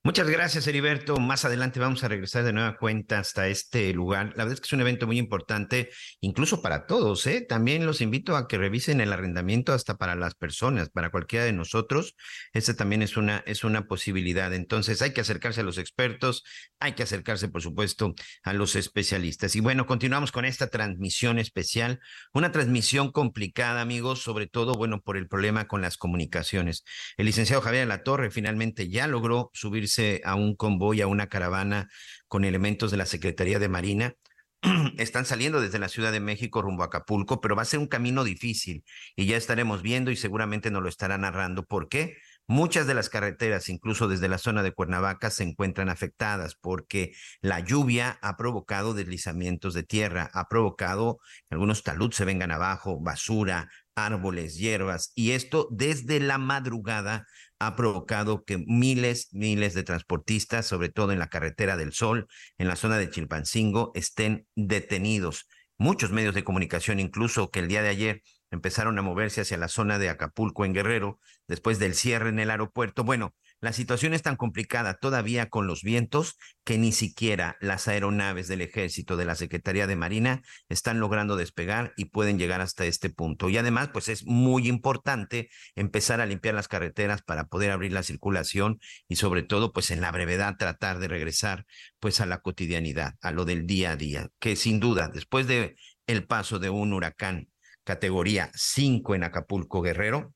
Muchas gracias, Heriberto. Más adelante vamos a regresar de nueva cuenta hasta este lugar. La verdad es que es un evento muy importante, incluso para todos. ¿eh? También los invito a que revisen el arrendamiento hasta para las personas, para cualquiera de nosotros. Esta también es una, es una posibilidad. Entonces hay que acercarse a los expertos, hay que acercarse, por supuesto, a los especialistas. Y bueno, continuamos con esta transmisión especial, una transmisión complicada, amigos, sobre todo, bueno, por el problema con las comunicaciones. El licenciado Javier La Torre finalmente ya logró subirse a un convoy, a una caravana con elementos de la Secretaría de Marina. Están saliendo desde la Ciudad de México rumbo a Acapulco, pero va a ser un camino difícil y ya estaremos viendo y seguramente nos lo estará narrando. ¿Por qué? Muchas de las carreteras, incluso desde la zona de Cuernavaca, se encuentran afectadas porque la lluvia ha provocado deslizamientos de tierra, ha provocado que algunos taludes se vengan abajo, basura, árboles, hierbas, y esto desde la madrugada ha provocado que miles, miles de transportistas, sobre todo en la carretera del Sol, en la zona de Chilpancingo, estén detenidos. Muchos medios de comunicación, incluso que el día de ayer empezaron a moverse hacia la zona de Acapulco en Guerrero, después del cierre en el aeropuerto. Bueno, la situación es tan complicada todavía con los vientos que ni siquiera las aeronaves del ejército de la Secretaría de Marina están logrando despegar y pueden llegar hasta este punto. Y además, pues es muy importante empezar a limpiar las carreteras para poder abrir la circulación y sobre todo, pues en la brevedad tratar de regresar pues a la cotidianidad, a lo del día a día, que sin duda, después de el paso de un huracán categoría 5 en Acapulco Guerrero,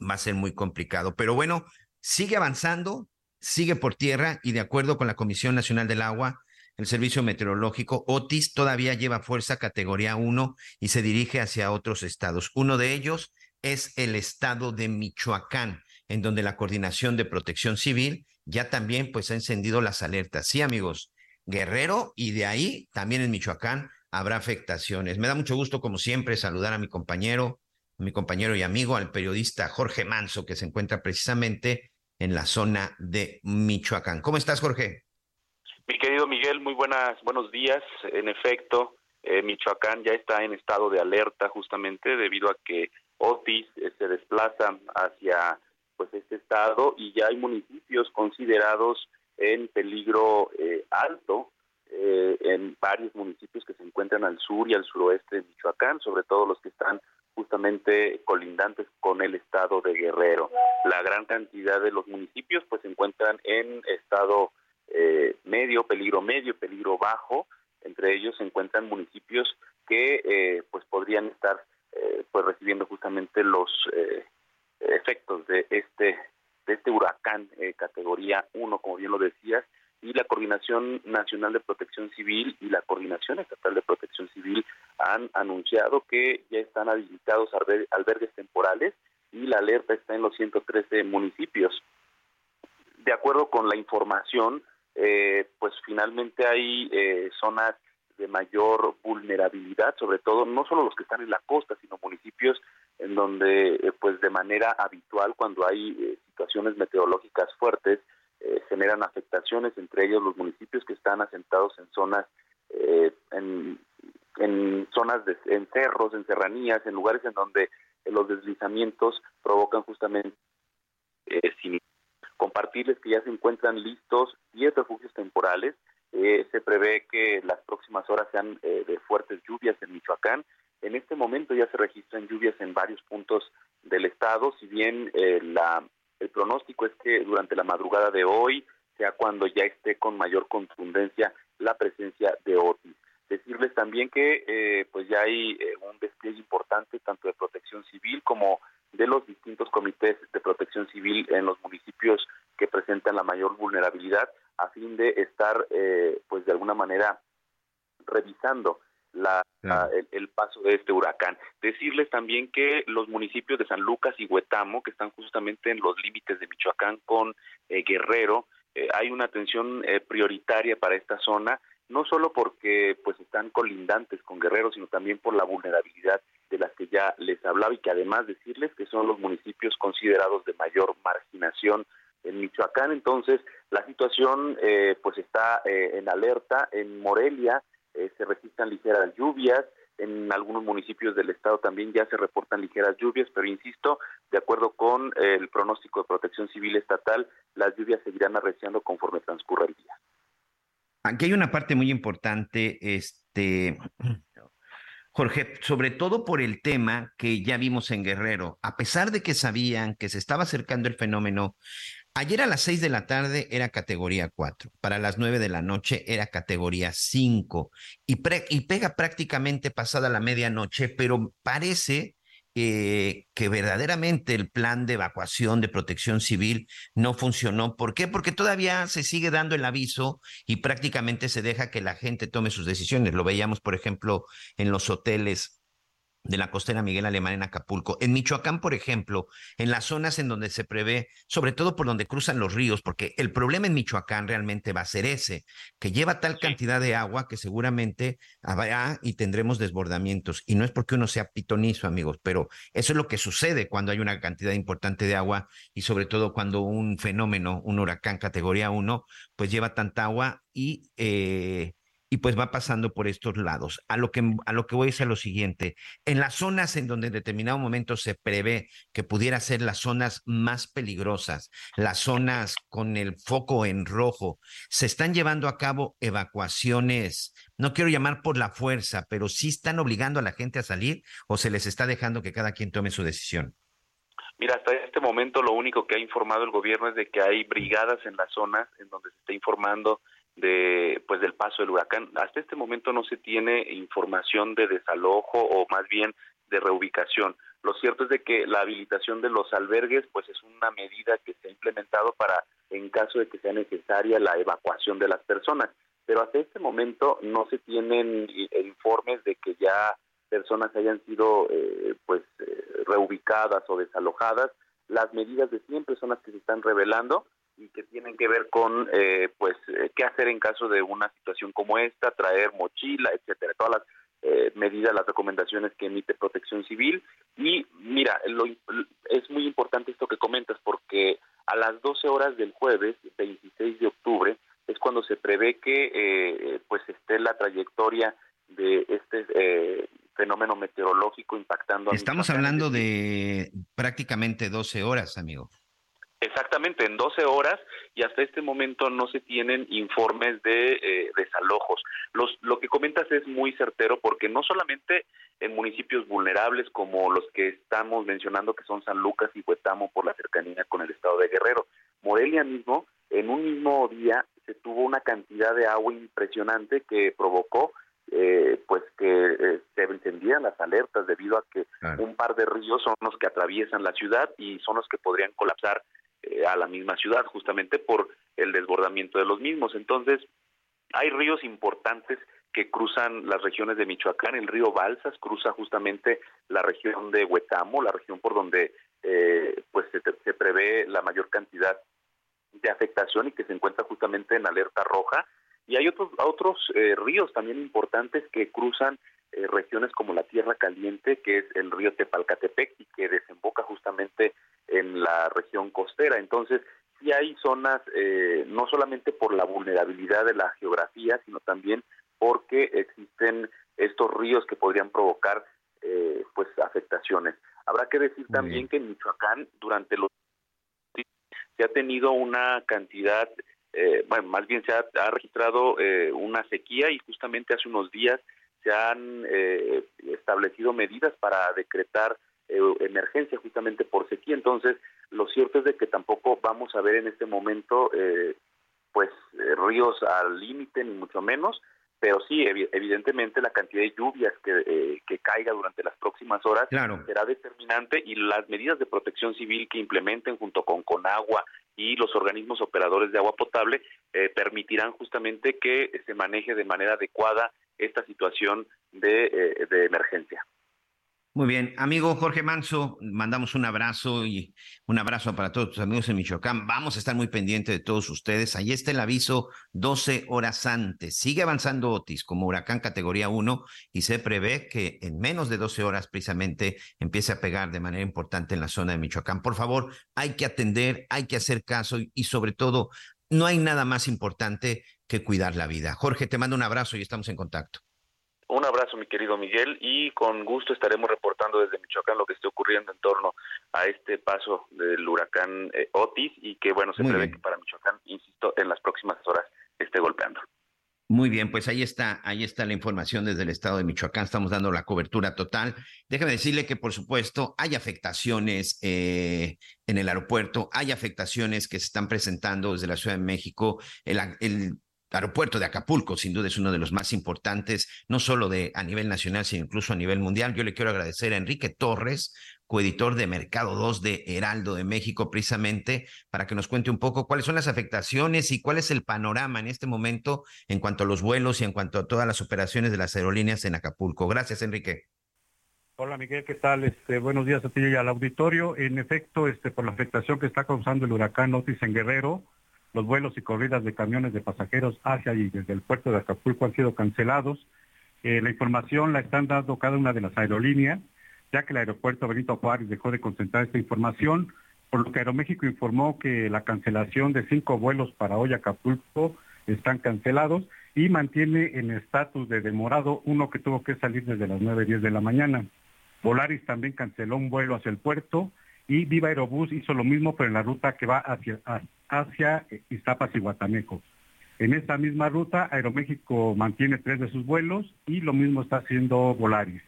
va a ser muy complicado. Pero bueno, sigue avanzando, sigue por tierra y de acuerdo con la Comisión Nacional del Agua, el Servicio Meteorológico, Otis todavía lleva fuerza categoría 1 y se dirige hacia otros estados. Uno de ellos es el estado de Michoacán, en donde la Coordinación de Protección Civil ya también pues ha encendido las alertas. Sí, amigos, Guerrero y de ahí también en Michoacán habrá afectaciones. Me da mucho gusto, como siempre, saludar a mi compañero, mi compañero y amigo, al periodista Jorge Manso, que se encuentra precisamente en la zona de Michoacán. ¿Cómo estás, Jorge? Mi querido Miguel, muy buenas, buenos días. En efecto, eh, Michoacán ya está en estado de alerta justamente debido a que Otis eh, se desplaza hacia pues este estado y ya hay municipios considerados en peligro eh, alto en varios municipios que se encuentran al sur y al suroeste de Michoacán, sobre todo los que están justamente colindantes con el estado de Guerrero. La gran cantidad de los municipios pues se encuentran en estado eh, medio, peligro medio, peligro bajo. Entre ellos se encuentran municipios que eh, pues podrían estar eh, pues recibiendo justamente los efectos de este de este huracán categoría 1, como bien lo decías, y la Coordinación Nacional de Protección Civil y la Coordinación Estatal de Protección Civil han anunciado que ya están habilitados albergues temporales y la alerta está en los 113 municipios. De acuerdo con la información, eh, pues finalmente hay eh, zonas de mayor vulnerabilidad, sobre todo no solo los que están en la costa, sino municipios en donde eh, pues de manera habitual cuando hay situaciones meteorológicas fuertes generan afectaciones, entre ellos los municipios que están asentados en zonas en, en zonas de en cerros, en serranías, en lugares en donde los deslizamientos provocan justamente sin compartirles que ya se encuentran listos 10 refugios temporales. Eh, se prevé que las próximas horas sean eh, de fuertes lluvias en Michoacán. En este momento ya se registran lluvias en varios puntos del estado, si bien eh, la, el pronóstico es que durante la madrugada de hoy sea cuando ya esté con mayor contundencia la presencia de Otis. Decirles también que pues ya hay un despliegue importante tanto de protección civil como de los distintos comités de protección civil en los municipios que presentan la mayor vulnerabilidad a fin de estar, eh, pues de alguna manera, revisando la, el, paso de este huracán. Decirles también que los municipios de San Lucas y Huetamo, que están justamente en los límites de Michoacán con eh, Guerrero, eh, hay una atención prioritaria para esta zona no solo porque pues están colindantes con Guerrero, sino también por la vulnerabilidad de las que ya les hablaba y que además decirles que son los municipios considerados de mayor marginación en Michoacán. Entonces, la situación eh, pues está eh, en alerta. En Morelia eh, se registran ligeras lluvias. En algunos municipios del estado también ya se reportan ligeras lluvias, pero insisto, de acuerdo con el pronóstico de protección civil estatal, las lluvias seguirán arreciando conforme transcurra el día. Aquí hay una parte muy importante, este, Jorge, sobre todo por el tema que ya vimos en Guerrero. A pesar de que sabían que se estaba acercando el fenómeno, ayer a las seis de la tarde era categoría cuatro, para las nueve de la noche era categoría cinco y, y pega prácticamente pasada la medianoche, pero parece eh, que verdaderamente el plan de evacuación de protección civil no funcionó. ¿Por qué? Porque todavía se sigue dando el aviso y prácticamente se deja que la gente tome sus decisiones. Lo veíamos, por ejemplo, en los hoteles de la costera Miguel Alemán en Acapulco. En Michoacán, por ejemplo, en las zonas en donde se prevé, sobre todo por donde cruzan los ríos, porque el problema en Michoacán realmente va a ser ese, que lleva tal cantidad de agua que seguramente habrá y tendremos desbordamientos. Y no es porque uno sea pitonizo, amigos, pero eso es lo que sucede cuando hay una cantidad importante de agua y sobre todo cuando un fenómeno, un huracán categoría 1, pues lleva tanta agua y... Eh, y pues va pasando por estos lados. A lo que, a lo que voy es a lo siguiente, en las zonas en donde en determinado momento se prevé que pudiera ser las zonas más peligrosas, las zonas con el foco en rojo, se están llevando a cabo evacuaciones, no quiero llamar por la fuerza, pero sí están obligando a la gente a salir o se les está dejando que cada quien tome su decisión. Mira, hasta este momento lo único que ha informado el gobierno es de que hay brigadas en las zonas en donde se está informando de pues del paso del huracán. Hasta este momento no se tiene información de desalojo o más bien de reubicación. Lo cierto es de que la habilitación de los albergues pues es una medida que se ha implementado para en caso de que sea necesaria la evacuación de las personas, pero hasta este momento no se tienen informes de que ya personas hayan sido eh, pues reubicadas o desalojadas. Las medidas de siempre son las que se están revelando y que tienen que ver con pues qué hacer en caso de una situación como esta, traer mochila, etcétera, todas las medidas, las recomendaciones que emite Protección Civil. Y mira, es muy importante esto que comentas porque a las 12 horas del jueves, 26 de octubre, es cuando se prevé que eh, pues esté la trayectoria de este eh, fenómeno meteorológico impactando. Estamos hablando de prácticamente 12 horas, amigo. Exactamente, en 12 horas y hasta este momento no se tienen informes de eh, desalojos. Los, lo que comentas es muy certero porque no solamente en municipios vulnerables como los que estamos mencionando que son San Lucas y Huetamo por la cercanía con el estado de Guerrero, Morelia mismo, en un mismo día se tuvo una cantidad de agua impresionante que provocó eh, pues que eh, se encendían las alertas debido a que un par de ríos son los que atraviesan la ciudad y son los que podrían colapsar eh, a la misma ciudad justamente por el desbordamiento de los mismos. Entonces, hay ríos importantes que cruzan las regiones de Michoacán, el río Balsas cruza justamente la región de Huetamo, la región por donde pues se, se, prevé la mayor cantidad de afectación y que se encuentra justamente en alerta roja. Y hay otros, otros eh, ríos también importantes que cruzan eh, regiones como la Tierra Caliente, que es el río Tepalcatepec y que desemboca justamente en la región costera. Entonces, sí hay zonas, eh, no solamente por la vulnerabilidad de la geografía, sino también porque existen estos ríos que podrían provocar pues afectaciones. Habrá que decir también que en Michoacán durante los se ha tenido una cantidad, eh, bueno, más bien se ha, registrado eh, una sequía y justamente hace unos días se han eh, establecido medidas para decretar emergencia justamente por sequía. Entonces, lo cierto es de que tampoco vamos a ver en este momento, pues, ríos al límite, ni mucho menos, pero sí, evidentemente la cantidad de lluvias que, eh, que caiga durante las próximas horas será determinante y las medidas de protección civil que implementen junto con Conagua y los organismos operadores de agua potable eh, permitirán justamente que se maneje de manera adecuada esta situación de, eh, de emergencia. Muy bien, amigo Jorge Manso, mandamos un abrazo y un abrazo para todos tus amigos en Michoacán. Vamos a estar muy pendientes de todos ustedes. Ahí está el aviso 12 horas antes. Sigue avanzando Otis como huracán categoría 1 y se prevé que en menos de 12 horas precisamente empiece a pegar de manera importante en la zona de Michoacán. Por favor, hay que atender, hay que hacer caso y sobre todo, no hay nada más importante que cuidar la vida. Jorge, te mando un abrazo y estamos en contacto. Un abrazo, mi querido Miguel, y con gusto estaremos reportando desde Michoacán lo que esté ocurriendo en torno a este paso del huracán eh, Otis y que, bueno, se prevé que para Michoacán, insisto, en las próximas horas esté golpeando. Muy bien, pues ahí está, ahí está la información desde el estado de Michoacán. Estamos dando la cobertura total. Déjame decirle que, por supuesto, hay afectaciones eh, en el aeropuerto, hay afectaciones que se están presentando desde la Ciudad de México. El, el aeropuerto de Acapulco, sin duda, es uno de los más importantes, no solo de a nivel nacional, sino incluso a nivel mundial. Yo le quiero agradecer a Enrique Torres, coeditor de Mercado 2 de Heraldo de México, precisamente para que nos cuente un poco cuáles son las afectaciones y cuál es el panorama en este momento en cuanto a los vuelos y en cuanto a todas las operaciones de las aerolíneas en Acapulco. Gracias, Enrique. Hola Miguel, ¿qué tal? Este, buenos días a ti y al auditorio. En efecto, este, por la afectación que está causando el huracán Otis en Guerrero, los vuelos y corridas de camiones de pasajeros hacia y desde el puerto de Acapulco han sido cancelados. Eh, la información la están dando cada una de las aerolíneas, ya que el aeropuerto Benito Juárez dejó de concentrar esta información, por lo que Aeroméxico informó que la cancelación de cinco vuelos para hoy Acapulco están cancelados y mantiene en estatus de demorado uno que tuvo que salir desde las 9.10 de la mañana. Volaris también canceló un vuelo hacia el puerto y Viva Aerobús hizo lo mismo, pero en la ruta que va hacia, hacia Iztapas y Guatameco. En esta misma ruta, Aeroméxico mantiene tres de sus vuelos y lo mismo está haciendo Volaris.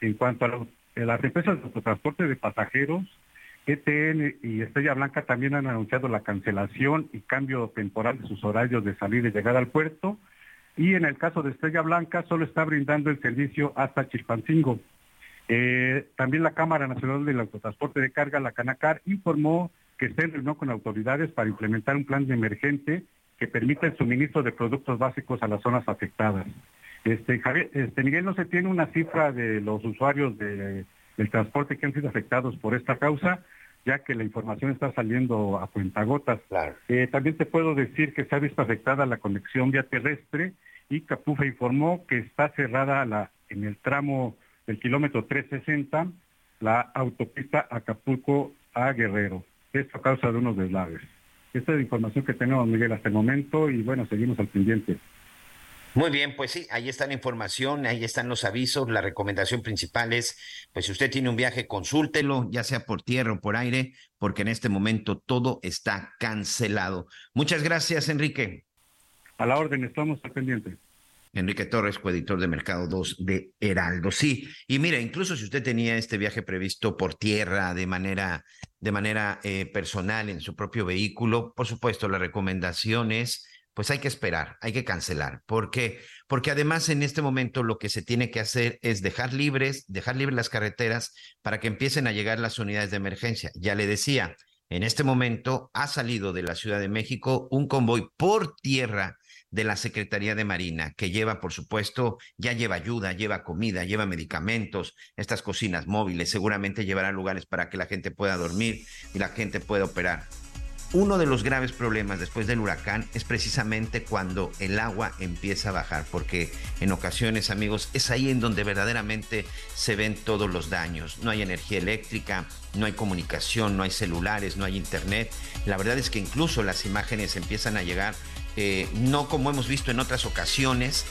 En cuanto a, las empresas de autotransporte de pasajeros, ETN y Estrella Blanca también han anunciado la cancelación y cambio temporal de sus horarios de salir y llegar al puerto. Y en el caso de Estrella Blanca, solo está brindando el servicio hasta Chilpancingo. Eh, también la Cámara Nacional del Autotransporte de Carga, la Canacar, informó que se reunió con autoridades para implementar un plan de emergente que permita el suministro de productos básicos a las zonas afectadas. Este, este, Miguel, no se tiene una cifra de los usuarios del transporte que han sido afectados por esta causa, ya que la información está saliendo a cuentagotas. Claro. Eh, también te puedo decir que se ha visto afectada la conexión vía terrestre y Capufa informó que está cerrada la, en el tramo del kilómetro 360 la autopista Acapulco a Guerrero. Esto a causa de unos deslaves. Esta es la información que tenemos, Miguel, hasta el momento y bueno, seguimos al pendiente. Muy bien, pues sí, ahí está la información, ahí están los avisos. La recomendación principal es, pues si usted tiene un viaje, consúltelo, ya sea por tierra o por aire, porque en este momento todo está cancelado. Muchas gracias, Enrique. A la orden, estamos al pendiente. Enrique Torres, coeditor de Mercado 2 de Heraldo. Sí, y mira, incluso si usted tenía este viaje previsto por tierra de manera, de manera eh, personal en su propio vehículo, por supuesto, la recomendación es pues hay que esperar, hay que cancelar. ¿Por qué? Porque además en este momento lo que se tiene que hacer es dejar libres, dejar libres las carreteras para que empiecen a llegar las unidades de emergencia. Ya le decía, en este momento ha salido de la Ciudad de México un convoy por tierra de la Secretaría de Marina, que lleva, por supuesto, ya lleva ayuda, lleva comida, lleva medicamentos, estas cocinas móviles, seguramente llevará lugares para que la gente pueda dormir y la gente pueda operar. Uno de los graves problemas después del huracán es precisamente cuando el agua empieza a bajar, porque en ocasiones, amigos, es ahí en donde verdaderamente se ven todos los daños. No hay energía eléctrica, no hay comunicación, no hay celulares, no hay internet. La verdad es que incluso las imágenes empiezan a llegar, eh, no como hemos visto en otras ocasiones,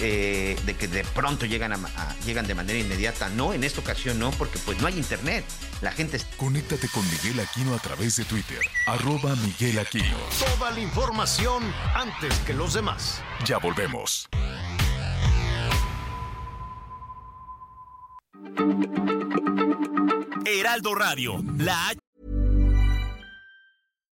eh, de que de pronto llegan, a, llegan de manera inmediata. No, en esta ocasión no, porque pues no hay internet. La gente... Conéctate con Miguel Aquino a través de Twitter, arroba Miguel Aquino. Toda la información antes que los demás. Ya volvemos. Heraldo Radio, la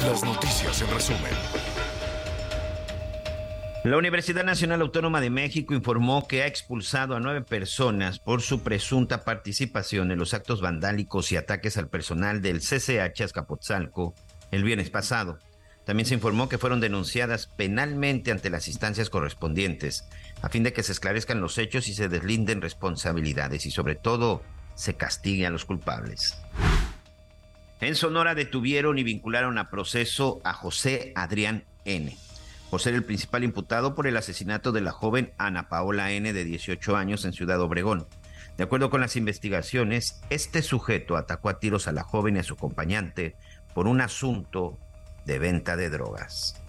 Las noticias en resumen. La Universidad Nacional Autónoma de México informó que ha expulsado a nueve personas por su presunta participación en los actos vandálicos y ataques al personal del CCH Azcapotzalco el viernes pasado. También se informó que fueron denunciadas penalmente ante las instancias correspondientes, a fin de que se esclarezcan los hechos y se deslinden responsabilidades y sobre todo se castigue a los culpables. En Sonora detuvieron y vincularon a proceso a José Adrián N. por ser el principal imputado por el asesinato de la joven Ana Paola N. de 18 años en Ciudad Obregón. De acuerdo con las investigaciones, este sujeto atacó a tiros a la joven y a su acompañante por un asunto de venta de drogas.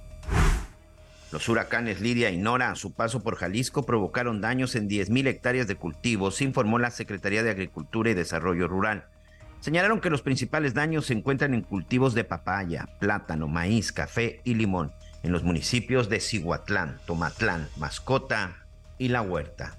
Los huracanes Lidia y Nora a su paso por Jalisco provocaron daños en 10.000 hectáreas de cultivos, informó la Secretaría de Agricultura y Desarrollo Rural. Señalaron que los principales daños se encuentran en cultivos de papaya, plátano, maíz, café y limón en los municipios de Cihuatlán, Tomatlán, Mascota y La Huerta.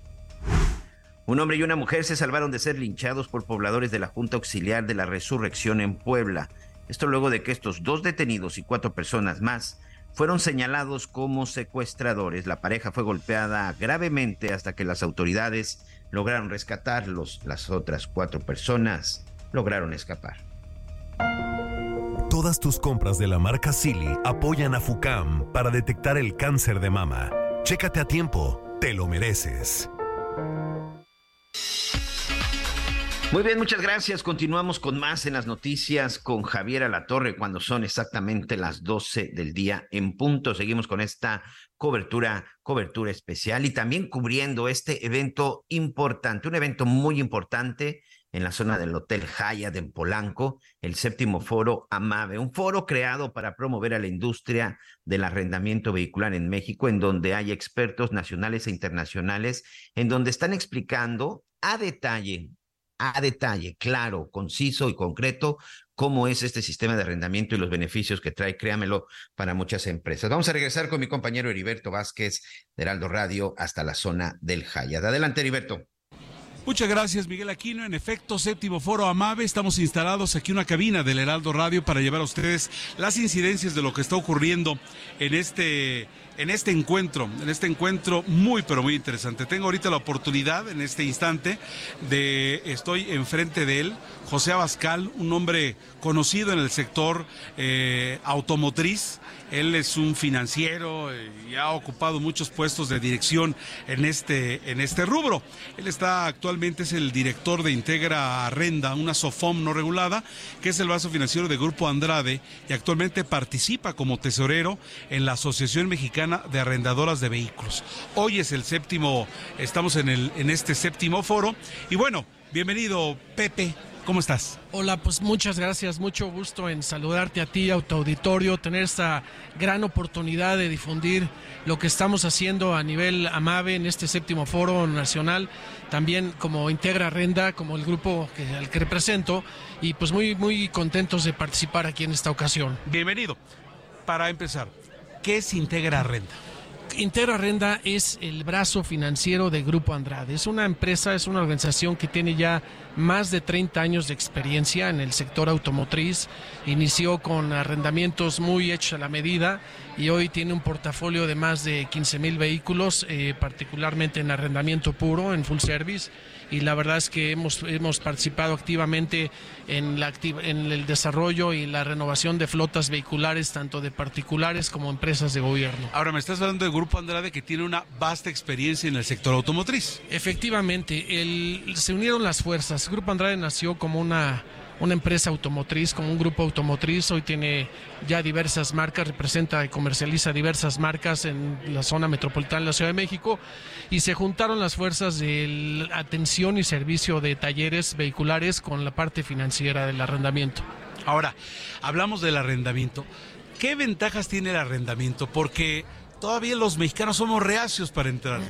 Un hombre y una mujer se salvaron de ser linchados por pobladores de la Junta Auxiliar de la Resurrección en Puebla. Esto luego de que estos dos detenidos y cuatro personas más fueron señalados como secuestradores. La pareja fue golpeada gravemente hasta que las autoridades lograron rescatarlos. Las otras cuatro personas lograron escapar. Todas tus compras de la marca Silly apoyan a FUCAM para detectar el cáncer de mama. Chécate a tiempo, te lo mereces. Muy bien, muchas gracias. Continuamos con más en las noticias con Javier Alatorre cuando son exactamente las 12 del día en punto. Seguimos con esta cobertura, cobertura especial y también cubriendo este evento importante, un evento muy importante en la zona del Hotel Hyatt en Polanco, el séptimo foro AMAVE, un foro creado para promover a la industria del arrendamiento vehicular en México, en donde hay expertos nacionales e internacionales, en donde están explicando a detalle a detalle, claro, conciso y concreto cómo es este sistema de arrendamiento y los beneficios que trae, créamelo, para muchas empresas. Vamos a regresar con mi compañero Heriberto Vázquez de Heraldo Radio hasta la zona del Hayat. Adelante, Heriberto. Muchas gracias, Miguel Aquino. En efecto, séptimo foro AMAVE, estamos instalados aquí en una cabina del Heraldo Radio para llevar a ustedes las incidencias de lo que está ocurriendo en este en este encuentro, en este encuentro muy pero muy interesante. Tengo ahorita la oportunidad en este instante de estoy enfrente de él, José Abascal, un hombre conocido en el sector eh, automotriz. Él es un financiero eh, y ha ocupado muchos puestos de dirección en este, en este rubro. Él está actualmente, es el director de Integra Renda, una SOFOM no regulada, que es el vaso financiero de Grupo Andrade y actualmente participa como tesorero en la Asociación Mexicana de Arrendadoras de Vehículos. Hoy es el séptimo, estamos en, el, en este séptimo foro y bueno, bienvenido Pepe. ¿Cómo estás? Hola, pues muchas gracias, mucho gusto en saludarte a ti, a tu auditorio, tener esta gran oportunidad de difundir lo que estamos haciendo a nivel AMAVE en este séptimo foro nacional, también como Integra Renda, como el grupo que, al que represento, y pues muy, muy contentos de participar aquí en esta ocasión. Bienvenido. Para empezar, ¿qué es Integra Renda? Integra Renda es el brazo financiero de Grupo Andrade. Es una empresa, es una organización que tiene ya más de 30 años de experiencia en el sector automotriz. Inició con arrendamientos muy hechos a la medida y hoy tiene un portafolio de más de 15 mil vehículos, eh, particularmente en arrendamiento puro, en full service y la verdad es que hemos, hemos participado activamente en, la, en el desarrollo y la renovación de flotas vehiculares, tanto de particulares como empresas de gobierno. Ahora, me estás hablando del Grupo Andrade que tiene una vasta experiencia en el sector automotriz. Efectivamente, el, se unieron las fuerzas. Grupo Andrade nació como una una empresa automotriz, como un grupo automotriz. Hoy tiene ya diversas marcas, representa y comercializa diversas marcas en la zona metropolitana de la Ciudad de México. Y se juntaron las fuerzas de atención y servicio de talleres vehiculares con la parte financiera del arrendamiento. Ahora, hablamos del arrendamiento. ¿Qué ventajas tiene el arrendamiento? Porque todavía los mexicanos somos reacios para entrar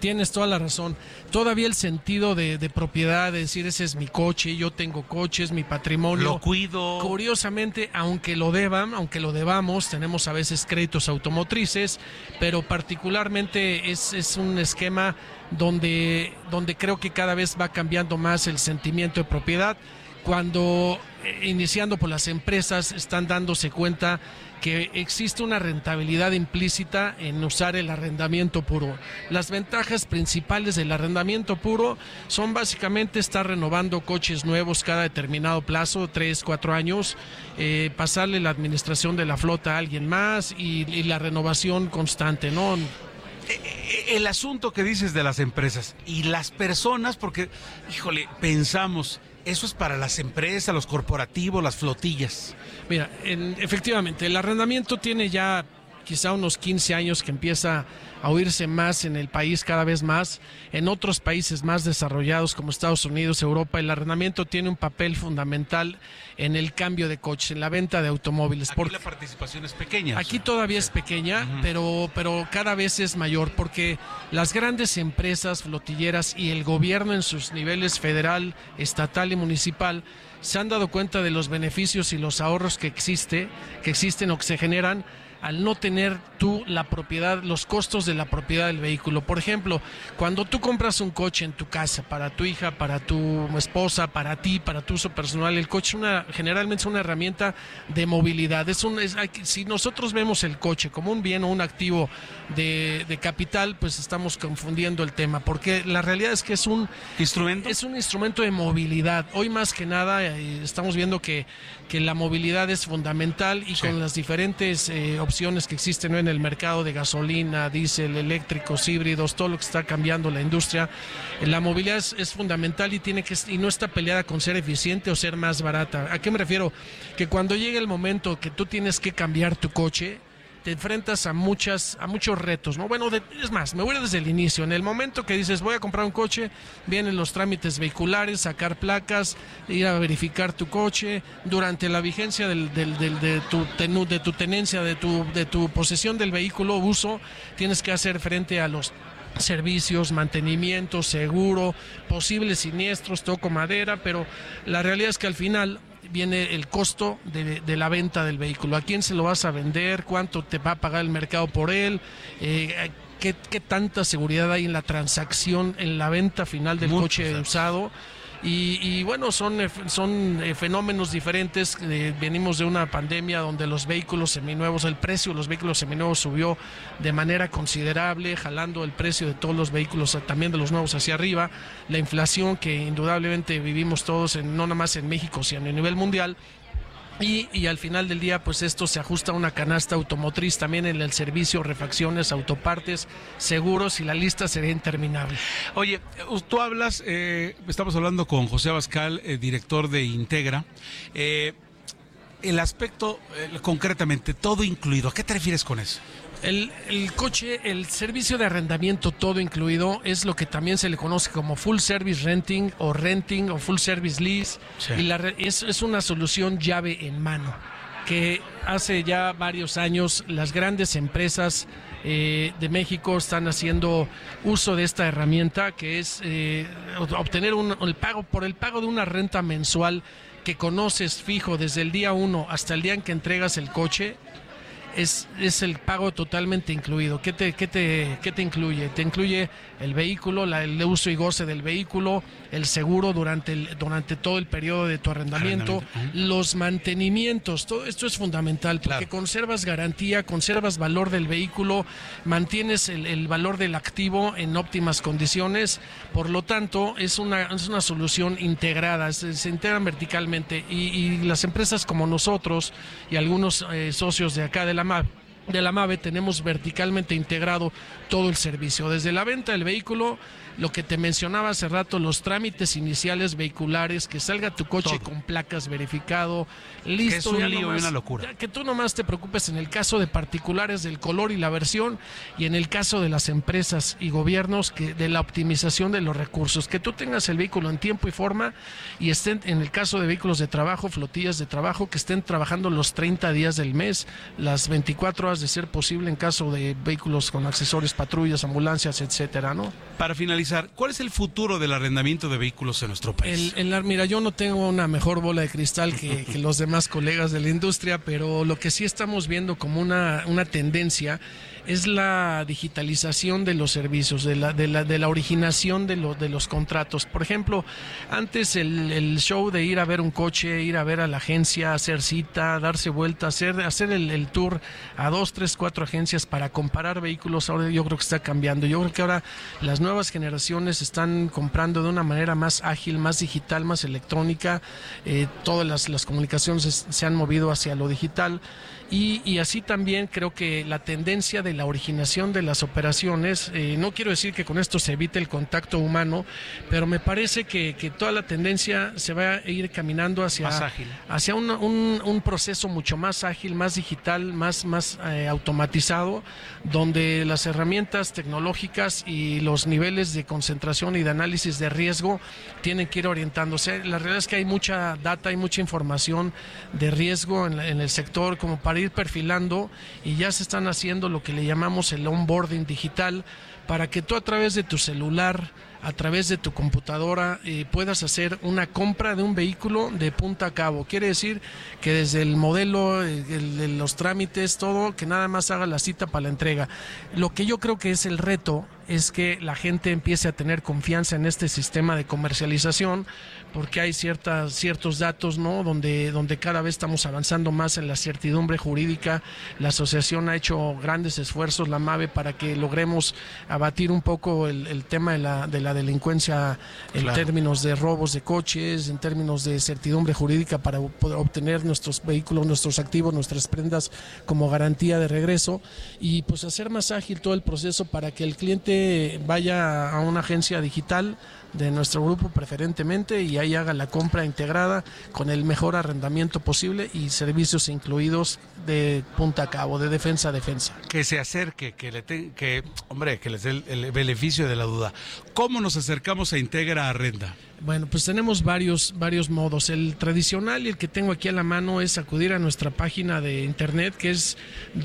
tienes toda la razón. Todavía el sentido de, propiedad, de decir, ese es mi coche, yo tengo coche, es mi patrimonio. Lo cuido. Curiosamente, aunque lo deban, aunque lo debamos, tenemos a veces créditos automotrices, pero particularmente es, es un esquema donde, donde creo que cada vez va cambiando más el sentimiento de propiedad. Cuando, iniciando por las empresas, están dándose cuenta que existe una rentabilidad implícita en usar el arrendamiento puro. Las ventajas principales del arrendamiento puro son básicamente estar renovando coches nuevos cada determinado plazo, tres, cuatro años, eh, pasarle la administración de la flota a alguien más y, y la renovación constante, ¿no? Eh, eh, el asunto que dices de las empresas y las personas, porque, híjole, pensamos, eso es para las empresas, los corporativos, las flotillas. Mira, efectivamente, el arrendamiento tiene ya quizá unos 15 años que empieza a oírse más en el país cada vez más. En otros países más desarrollados como Estados Unidos, Europa, el arrendamiento tiene un papel fundamental en el cambio de coches, en la venta de automóviles. Aquí la participación es pequeña. Aquí todavía es pequeña, pero, pero cada vez es mayor porque las grandes empresas flotilleras y el gobierno en sus niveles federal, estatal y municipal se han dado cuenta de los beneficios y los ahorros que existe, que existen o que se generan al no tener tú la propiedad, los costos de la propiedad del vehículo. Por ejemplo, cuando tú compras un coche en tu casa para tu hija, para tu esposa, para ti, para tu uso personal, el coche una, generalmente es una herramienta de movilidad. Es un, si nosotros vemos el coche como un bien o un activo de, de, capital, pues estamos confundiendo el tema, porque la realidad es que es un instrumento, es un instrumento de movilidad. Hoy más que nada eh, estamos viendo que, que la movilidad es fundamental y con las diferentes eh, opciones que existen en el mercado de gasolina, diésel, eléctricos, híbridos, todo lo que está cambiando la industria. La movilidad es, fundamental y, tiene que, y no está peleada con ser eficiente o ser más barata. ¿A qué me refiero? Que cuando llegue el momento que tú tienes que cambiar tu coche, te enfrentas a muchas a muchos retos, ¿no? Bueno, es más, me voy desde el inicio. En el momento que dices voy a comprar un coche, vienen los trámites vehiculares, sacar placas, ir a verificar tu coche. Durante la vigencia del, del, de, tu de tu tenencia, de tu, de tu posesión del vehículo, uso, tienes que hacer frente a los servicios, mantenimiento, seguro, posibles siniestros, toco madera, pero la realidad es que al final viene el costo de, la venta del vehículo. ¿A quién se lo vas a vender? ¿Cuánto te va a pagar el mercado por él? Eh, ¿qué, tanta seguridad hay en la transacción, en la venta final del coche usado? Y, bueno, son, son eh, fenómenos diferentes. Eh, venimos de una pandemia donde los vehículos seminuevos, el precio de los vehículos seminuevos subió de manera considerable, jalando el precio de todos los vehículos, también de los nuevos hacia arriba. La inflación que indudablemente vivimos todos, en, no nada más en México, sino a nivel mundial, y, al final del día, pues esto se ajusta a una canasta automotriz también en el servicio, refacciones, autopartes, seguros y la lista sería interminable. Oye, tú hablas, eh, estamos hablando con José Abascal, eh, director de Integra. Eh, el aspecto, concretamente, todo incluido, ¿a qué te refieres con eso? El, coche, el servicio de arrendamiento todo incluido es lo que también se le conoce como full service renting o renting o full service lease. Y la, es, es una solución llave en mano que hace ya varios años las grandes empresas eh, de México están haciendo uso de esta herramienta que es eh, obtener un, el pago por el pago de una renta mensual que conoces fijo desde el día uno hasta el día en que entregas el coche es, es el pago totalmente incluido. ¿Qué te, qué te, qué te incluye? Te incluye el vehículo, la, el uso y goce del vehículo, el seguro durante, el, durante todo el periodo de tu arrendamiento, los mantenimientos. Todo esto es fundamental porque conservas garantía, conservas valor del vehículo, mantienes el, valor del activo en óptimas condiciones. Por lo tanto, es una, es una solución integrada, se, integran verticalmente y, las empresas como nosotros y algunos eh, socios de acá de la De la MAVE tenemos verticalmente integrado todo el servicio, desde la venta del vehículo lo que te mencionaba hace rato, los trámites iniciales vehiculares, que salga tu coche con placas verificado, listo. Que es un lío y una locura. que tú nomás te preocupes en el caso de particulares del color y la versión y en el caso de las empresas y gobiernos que de la optimización de los recursos, que tú tengas el vehículo en tiempo y forma y estén en el caso de vehículos de trabajo, flotillas de trabajo, que estén trabajando los 30 días del mes, las 24 horas de ser posible en caso de vehículos con accesorios, patrullas, ambulancias, etcétera, ¿no? Para finalizar ¿cuál es el futuro del arrendamiento de vehículos en nuestro país? El, mira, yo no tengo una mejor bola de cristal que, los demás colegas de la industria, pero lo que sí estamos viendo como una, una tendencia es la digitalización de los servicios, de la, de la, de la originación de, de los contratos. Por ejemplo, antes el, show de ir a ver un coche, ir a ver a la agencia, hacer cita, darse vuelta, hacer, hacer el, tour a dos, tres, cuatro agencias para comparar vehículos, ahora yo creo que está cambiando. Yo creo que ahora las nuevas generaciones están comprando de una manera más ágil, más digital, más electrónica. Eh, todas las, las comunicaciones se han movido hacia lo digital. Y, así también creo que la tendencia de la originación de las operaciones, eh, no quiero decir que con esto se evite el contacto humano, pero me parece que, toda la tendencia se va a ir caminando hacia, hacia un, proceso mucho más ágil, más digital, más, más eh, automatizado, donde las herramientas tecnológicas y los niveles de concentración y de análisis de riesgo tienen que ir orientándose. La realidad es que hay mucha data, hay mucha información de riesgo en, en el sector como para ir perfilando y ya se están haciendo lo que le llamamos el onboarding digital para que tú a través de tu celular, a través de tu computadora, eh, puedas hacer una compra de un vehículo de punta a cabo. Quiere decir que desde el modelo, eh, los trámites, todo, que nada más haga la cita para la entrega. Lo que yo creo que es el reto es que la gente empiece a tener confianza en este sistema de comercialización, porque hay ciertas, ciertos datos, ¿no? Donde, donde cada vez estamos avanzando más en la certidumbre jurídica. La asociación ha hecho grandes esfuerzos, la MAVE, para que logremos abatir un poco el, tema de la, de la delincuencia en términos de robos de coches, en términos de certidumbre jurídica para poder obtener nuestros vehículos, nuestros activos, nuestras prendas como garantía de regreso y pues hacer más ágil todo el proceso para que el cliente vaya a una agencia digital de nuestro grupo preferentemente y ahí haga la compra integrada con el mejor arrendamiento posible y servicios incluidos de punta a cabo, de defensa a defensa. Que se acerque, que le que hombre, que les dé el, beneficio de la duda. ¿Cómo nos acercamos a Integra Arrenda? Bueno, pues tenemos varios, varios modos. El tradicional y el que tengo aquí a la mano es acudir a nuestra página de internet que es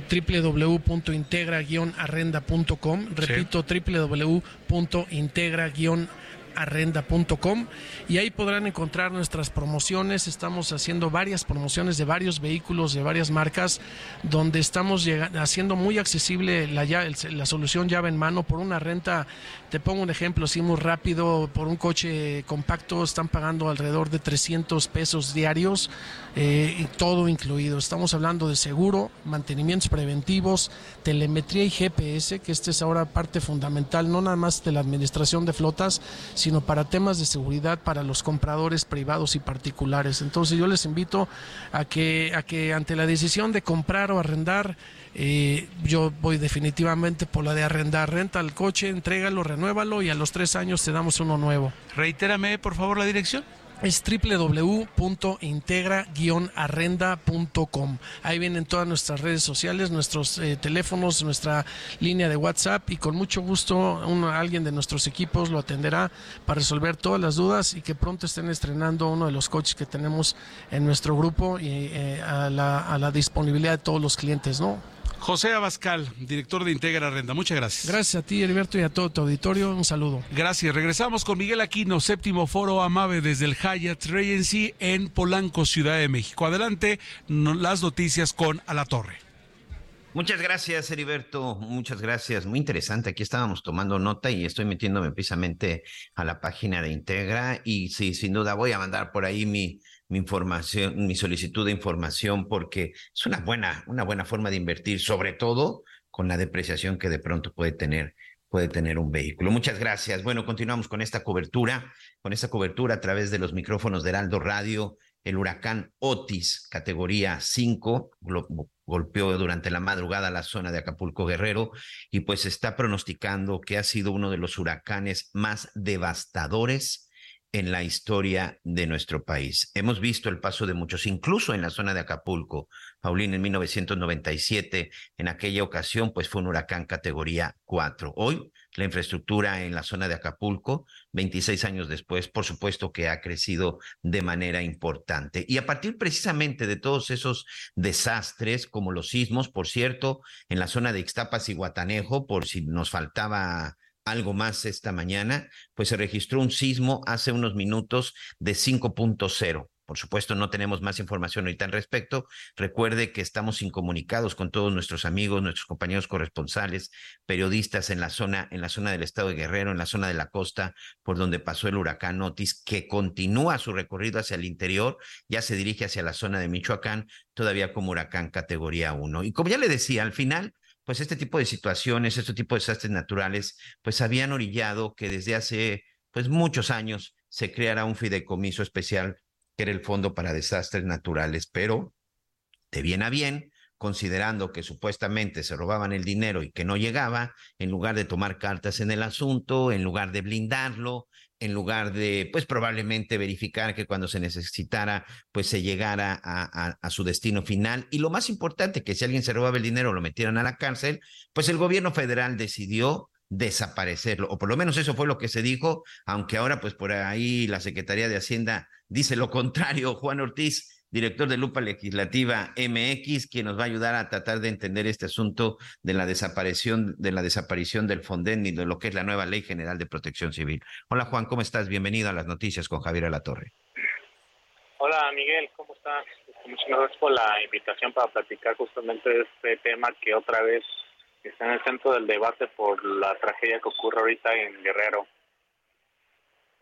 www.integra-arrenda.com. Repito, www.integra-arrenda.com arrenda.com y ahí podrán encontrar nuestras promociones. Estamos haciendo varias promociones de varios vehículos de varias marcas donde estamos haciendo muy accesible la, la solución llave en mano por una renta. Te pongo un ejemplo así muy rápido, por un coche compacto están pagando alrededor de 300 pesos diarios eh, y todo incluido. Estamos hablando de seguro, mantenimientos preventivos, telemetría y GPS, que esta es ahora parte fundamental, no nada más de la administración de flotas, sino para temas de seguridad para los compradores privados y particulares. Entonces yo les invito a que, a que ante la decisión de comprar o arrendar, eh, yo voy definitivamente por la de arrendar, renta el coche, entrégalo, renuévalo y a los tres años te damos uno nuevo. Reitérame por favor la dirección es www.integra-arrenda.com. Ahí vienen todas nuestras redes sociales, nuestros eh, teléfonos, nuestra línea de WhatsApp y con mucho gusto alguien de nuestros equipos lo atenderá para resolver todas las dudas y que pronto estén estrenando uno de los coches que tenemos en nuestro grupo y eh, a, la, a la disponibilidad de todos los clientes, ¿no? José Abascal, director de Integra Renda. Muchas gracias. Gracias a ti, Heriberto, y a todo tu auditorio. Un saludo. Gracias. Regresamos con Miguel Aquino, séptimo foro Amave desde el Hyatt Regency en Polanco, Ciudad de México. Adelante, las noticias con A la Torre. Muchas gracias, Heriberto. Muchas gracias. Muy interesante. Aquí estábamos tomando nota y estoy metiéndome precisamente a la página de Integra. Y sí, sin duda voy a mandar por ahí mi, mi información, mi solicitud de información, porque es una buena, una buena forma de invertir, sobre todo con la depreciación que de pronto puede tener puede tener un vehículo. Muchas gracias. Bueno, continuamos con esta cobertura, con esta cobertura a través de los micrófonos de Heraldo Radio. El huracán Otis, categoría 5, golpeó durante la madrugada la zona de Acapulco Guerrero y pues está pronosticando que ha sido uno de los huracanes más devastadores en la historia de nuestro país. Hemos visto el paso de muchos, incluso en la zona de Acapulco. Paulín en 1997, en aquella ocasión, pues fue un huracán categoría 4. Hoy, la infraestructura en la zona de Acapulco, 26 años después, por supuesto que ha crecido de manera importante. Y a partir precisamente de todos esos desastres, como los sismos, por cierto, en la zona de Ixtapas y Guatanejo, por si nos faltaba algo más esta mañana, pues se registró un sismo hace unos minutos de 5.0. Por supuesto, no tenemos más información ahorita al respecto. Recuerde que estamos incomunicados con todos nuestros amigos, nuestros compañeros corresponsales, periodistas en la zona, en la zona del estado de Guerrero, en la zona de la costa, por donde pasó el huracán Otis, que continúa su recorrido hacia el interior, ya se dirige hacia la zona de Michoacán, todavía como huracán categoría 1. Y como ya le decía, al final, pues este tipo de situaciones, este tipo de desastres naturales, pues habían orillado que desde hace pues muchos años se creara un fideicomiso especial que era el Fondo para Desastres Naturales, pero de bien a bien, considerando que supuestamente se robaban el dinero y que no llegaba, en lugar de tomar cartas en el asunto, en lugar de blindarlo, en lugar de, pues probablemente verificar que cuando se necesitara, pues se llegara a, su destino final. Y lo más importante, que si alguien se robaba el dinero lo metieran a la cárcel, pues el gobierno federal decidió desaparecerlo, o por lo menos eso fue lo que se dijo, aunque ahora pues por ahí la Secretaría de Hacienda dice lo contrario. Juan Ortiz, director de Lupa Legislativa MX, quien nos va a ayudar a tratar de entender este asunto de la desaparición, de la desaparición del Fonden y de lo que es la nueva Ley General de Protección Civil. Hola Juan, ¿cómo estás? Bienvenido a las noticias con Javier Alatorre. Hola Miguel, ¿cómo estás? Muchas gracias por la invitación para platicar justamente de este tema que otra vez está en el centro del debate por la tragedia que ocurre ahorita en Guerrero.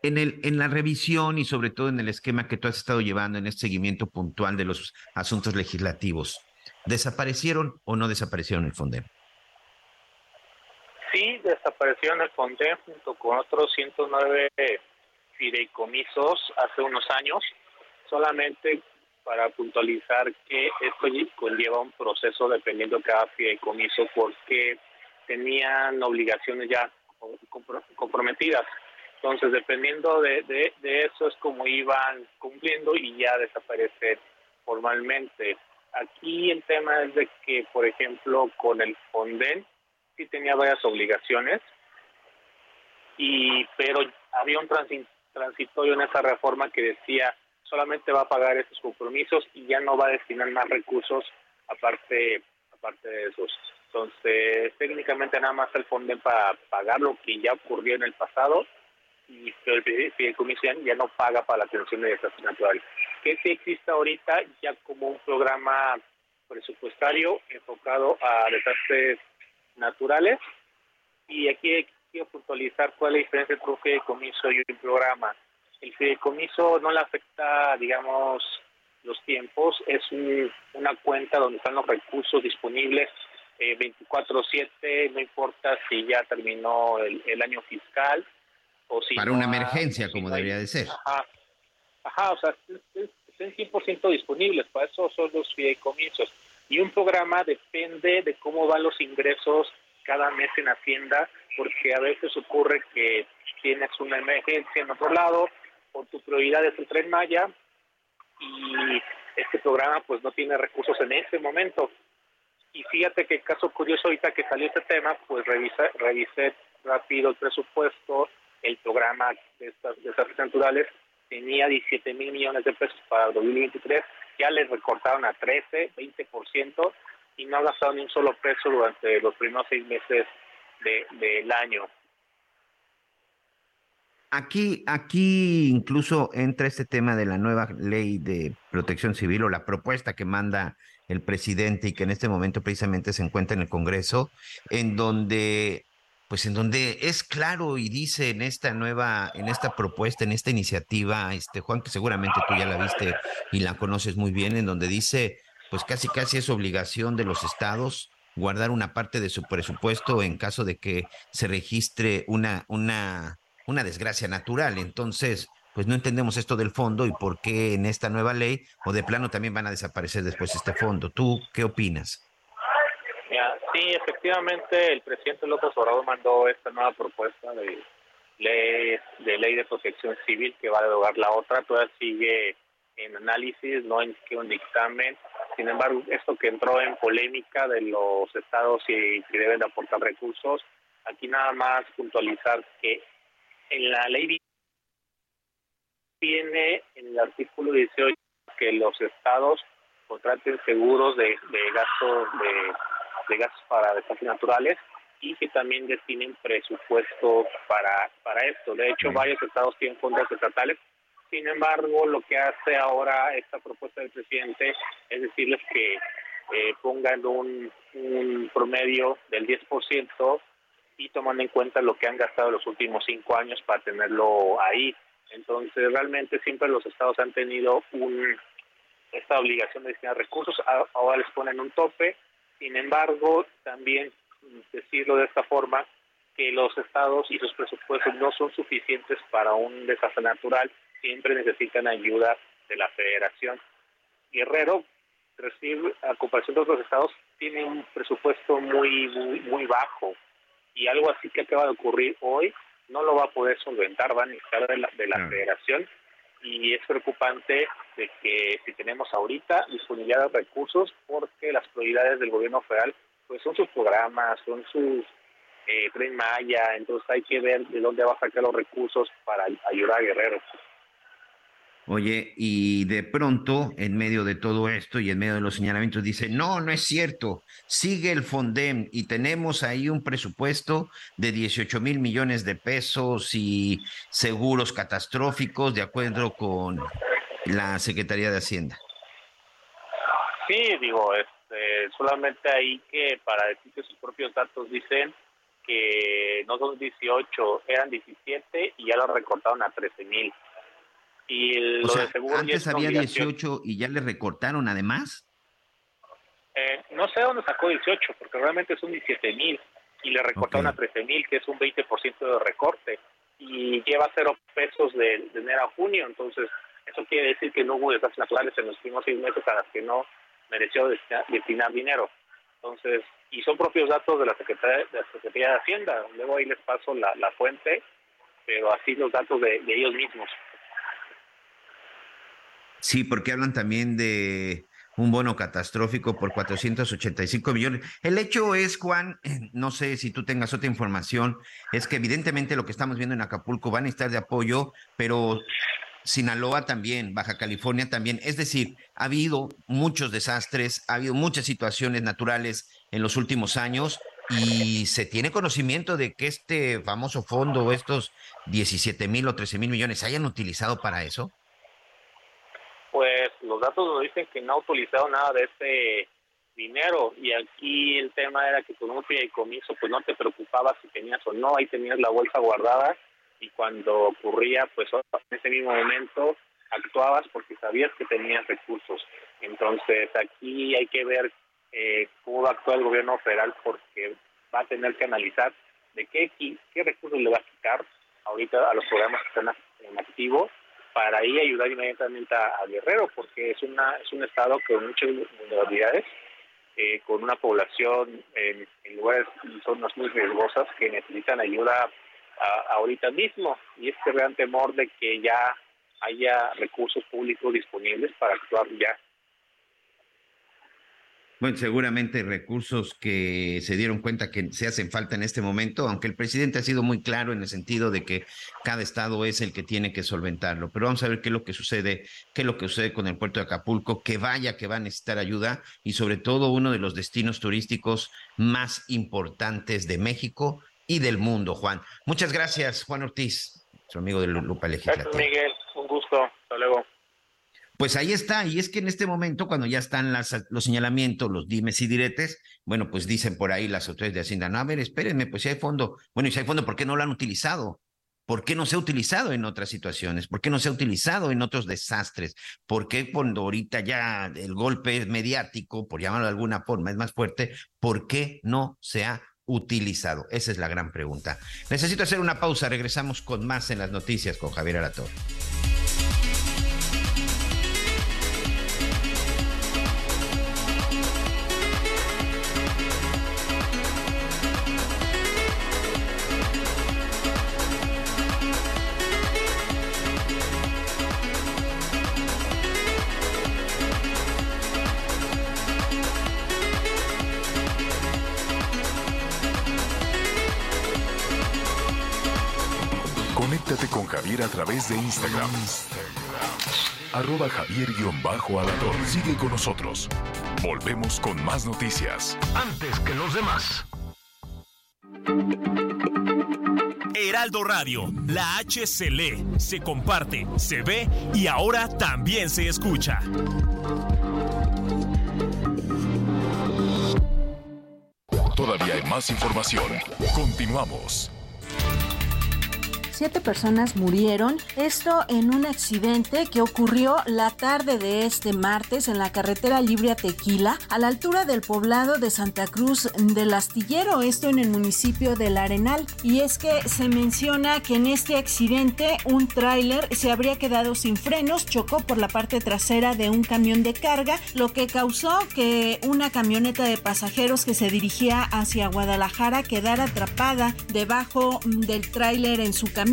En, el, en la revisión y sobre todo en el esquema que tú has estado llevando en este seguimiento puntual de los asuntos legislativos, ¿desaparecieron o no desaparecieron el FONDEM? Sí, desaparecieron el FONDEM junto con otros 109 fideicomisos hace unos años, solamente para puntualizar que esto conlleva un proceso dependiendo de cada fideicomiso porque tenían obligaciones ya comprometidas. Entonces, dependiendo de, de, eso es como iban cumpliendo y ya desaparecer formalmente. Aquí el tema es de que, por ejemplo, con el Fonden sí tenía varias obligaciones, y pero había un transitorio en esa reforma que decía solamente va a pagar esos compromisos y ya no va a destinar más recursos aparte aparte de esos. Entonces, técnicamente nada más el fondo para pagar lo que ya ocurrió en el pasado y pero el fideicomiso ya no paga para la atención de desastres naturales. Que sí existe ahorita ya como un programa presupuestario enfocado a desastres naturales y aquí quiero puntualizar cuál es la diferencia entre un fideicomiso y un programa el fideicomiso no le afecta, digamos, los tiempos, es una cuenta donde están los recursos disponibles eh, 24/7, no importa si ya terminó el, año fiscal o si... Para una emergencia, como debería de ser. Ajá, ajá o sea, estén 100% disponibles, para eso son los fideicomisos. Y un programa depende de cómo van los ingresos cada mes en Hacienda, porque a veces ocurre que tienes una emergencia en otro lado, por tu prioridad es el tren Maya y este programa pues no tiene recursos en ese momento. Y fíjate que caso curioso ahorita que salió este tema, pues revisé, revisé rápido el presupuesto, el programa de estas desastres naturales tenía 17 mil millones de pesos para el 2023, ya les recortaron a 13, 20% y no ha gastado ni un solo peso durante los primeros seis meses del año. Aquí, aquí incluso entra este tema de la nueva ley de protección civil o la propuesta que manda el presidente y que en este momento precisamente se encuentra en el Congreso, en donde, pues en donde es claro y dice en esta nueva, en esta propuesta, en esta iniciativa, este Juan, que seguramente tú ya la viste y la conoces muy bien, en donde dice, pues casi casi es obligación de los estados guardar una parte de su presupuesto en caso de que se registre una, una una desgracia natural. Entonces, pues no entendemos esto del fondo y por qué en esta nueva ley o de plano también van a desaparecer después este fondo. ¿Tú qué opinas? Sí, efectivamente, el presidente López Obrador mandó esta nueva propuesta de ley de ley de protección civil que va a derogar la otra. Todavía sigue en análisis, no en que un dictamen. Sin embargo, esto que entró en polémica de los estados y que deben de aportar recursos, aquí nada más puntualizar que en la ley viene en el artículo 18 que los estados contraten seguros de, gastos de, gastos para desastres naturales y que también destinen presupuesto para para esto. De hecho, varios estados tienen fondos estatales. Sin embargo, lo que hace ahora esta propuesta del presidente es decirles que eh, pongan un, un promedio del 10% y tomando en cuenta lo que han gastado los últimos cinco años para tenerlo ahí. Entonces, realmente siempre los estados han tenido un, esta obligación de destinar recursos, ahora les ponen un tope. Sin embargo, también decirlo de esta forma, que los estados y sus presupuestos no son suficientes para un desastre natural, siempre necesitan ayuda de la federación. Guerrero recibe, a comparación de otros estados, tiene un presupuesto muy, muy, muy bajo. Y algo así que acaba de ocurrir hoy no lo va a poder solventar, va a necesitar de la, de la federación y es preocupante de que si tenemos ahorita disponibilidad de recursos porque las prioridades del gobierno federal pues son sus programas, son sus eh, tren Maya, entonces hay que ver de dónde va a sacar los recursos para ayudar a Guerrero. Oye, y de pronto, en medio de todo esto y en medio de los señalamientos, dice, no, no es cierto, sigue el Fondem y tenemos ahí un presupuesto de 18 mil millones de pesos y seguros catastróficos de acuerdo con la Secretaría de Hacienda. Sí, digo, este, solamente ahí que para decir que sus propios datos dicen que no son 18, eran 17 y ya lo recortaron a 13 mil. Y lo de seguro antes había 18 y ya le recortaron además. Eh, no sé dónde sacó 18, porque realmente son 17 mil y le recortaron a 13 mil, que es un 20% de recorte. Y lleva cero pesos de, enero a junio, entonces eso quiere decir que no hubo desastres naturales en los últimos seis meses a las que no mereció destinar, dinero. Entonces, y son propios datos de la Secretaría de, la Secretaría de Hacienda. Luego ahí les paso la, fuente, pero así los datos de, ellos mismos. Sí, porque hablan también de un bono catastrófico por 485 millones. El hecho es, Juan, no sé si tú tengas otra información, es que evidentemente lo que estamos viendo en Acapulco van a estar de apoyo, pero Sinaloa también, Baja California también. Es decir, ha habido muchos desastres, ha habido muchas situaciones naturales en los últimos años y se tiene conocimiento de que este famoso fondo, estos 17 mil o 13 mil millones, ¿se hayan utilizado para eso? Datos nos dicen que no ha utilizado nada de ese dinero y aquí el tema era que con un fideicomiso pues no te preocupabas si tenías o no, ahí tenías la bolsa guardada y cuando ocurría, pues en ese mismo momento actuabas porque sabías que tenías recursos. Entonces aquí hay que ver eh, cómo va a actuar el gobierno federal porque va a tener que analizar de qué, qué recursos le va a quitar ahorita a los programas que están en activo para ahí ayudar inmediatamente a, Guerrero porque es una es un estado con muchas vulnerabilidades eh, con una población en, en lugares zonas muy riesgosas que necesitan ayuda ahorita mismo y este gran temor de que ya haya recursos públicos disponibles para actuar ya. Bueno, seguramente recursos que se dieron cuenta que se hacen falta en este momento, aunque el presidente ha sido muy claro en el sentido de que cada estado es el que tiene que solventarlo. Pero vamos a ver qué es lo que sucede, qué es lo que sucede con el puerto de Acapulco, que vaya que va a necesitar ayuda y sobre todo uno de los destinos turísticos más importantes de México y del mundo, Juan. Muchas gracias, Juan Ortiz, su amigo de Lupa Legislativa. Gracias, Miguel. Un gusto. Hasta luego. Pues ahí está, y es que en este momento, cuando ya están las, los señalamientos, los dimes y diretes, bueno, pues dicen por ahí las autoridades de Hacienda, no, a ver, espérenme, pues si hay fondo, bueno, y si hay fondo, ¿por qué no lo han utilizado? ¿Por qué no se ha utilizado en otras situaciones? ¿Por qué no se ha utilizado en otros desastres? ¿Por qué cuando ahorita ya el golpe mediático, por llamarlo de alguna forma, es más fuerte, ¿por qué no se ha utilizado? Esa es la gran pregunta. Necesito hacer una pausa, regresamos con más en las noticias con Javier Alator. a través de Instagram. Arroba javier Alador. Sigue con nosotros. Volvemos con más noticias. Antes que los demás. Heraldo Radio, la H se lee, se comparte, se ve y ahora también se escucha. Todavía hay más información. Continuamos. Siete personas murieron, esto en un accidente que ocurrió la tarde de este martes en la carretera libre a Tequila, a la altura del poblado de Santa Cruz del Astillero, esto en el municipio del Arenal. Y es que se menciona que en este accidente un tráiler se habría quedado sin frenos, chocó por la parte trasera de un camión de carga, lo que causó que una camioneta de pasajeros que se dirigía hacia Guadalajara quedara atrapada debajo del tráiler en su camino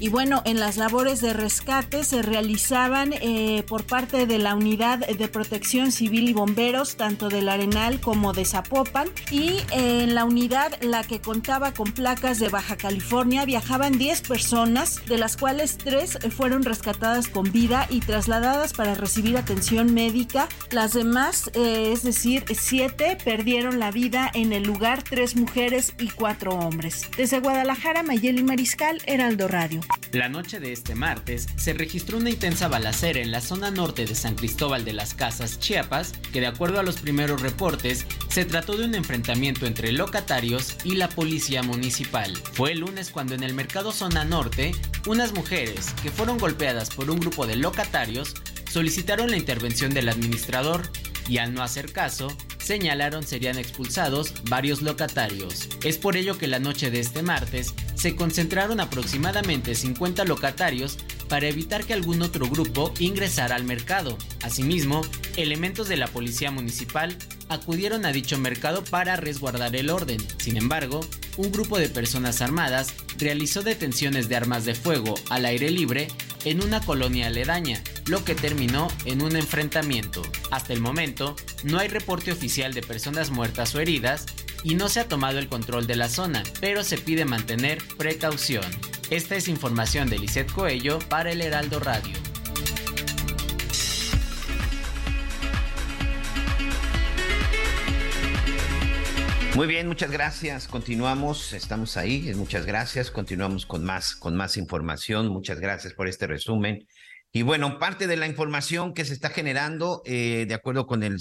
y bueno, en las labores de rescate se realizaban eh, por parte de la Unidad de Protección Civil y Bomberos, tanto del Arenal como de Zapopan. Y en la unidad, la que contaba con placas de Baja California, viajaban 10 personas, de las cuales 3 fueron rescatadas con vida y trasladadas para recibir atención médica. Las demás, eh, es decir, 7 perdieron la vida en el lugar, 3 mujeres y 4 hombres. Desde Guadalajara, Mayeli Mariscal, Heraldo Radio. La noche de este martes se registró una intensa balacera en la zona norte de San Cristóbal de las Casas, Chiapas, que de acuerdo a los primeros reportes, se trató de un enfrentamiento entre locatarios y la policía municipal. Fue el lunes cuando en el mercado zona norte, unas mujeres que fueron golpeadas por un grupo de locatarios solicitaron la intervención del administrador y al no hacer caso, señalaron serían expulsados varios locatarios. Es por ello que la noche de este martes se concentraron aproximadamente 50 locatarios para evitar que algún otro grupo ingresara al mercado. Asimismo, elementos de la policía municipal acudieron a dicho mercado para resguardar el orden. Sin embargo, un grupo de personas armadas realizó detenciones de armas de fuego al aire libre en una colonia aledaña, lo que terminó en un enfrentamiento. Hasta el momento, no hay reporte oficial de personas muertas o heridas y no se ha tomado el control de la zona, pero se pide mantener precaución. Esta es información de Lisette Coello para el Heraldo Radio. Muy bien, muchas gracias. Continuamos, estamos ahí. Muchas gracias. Continuamos con más, con más información. Muchas gracias por este resumen. Y bueno, parte de la información que se está generando, eh, de acuerdo con el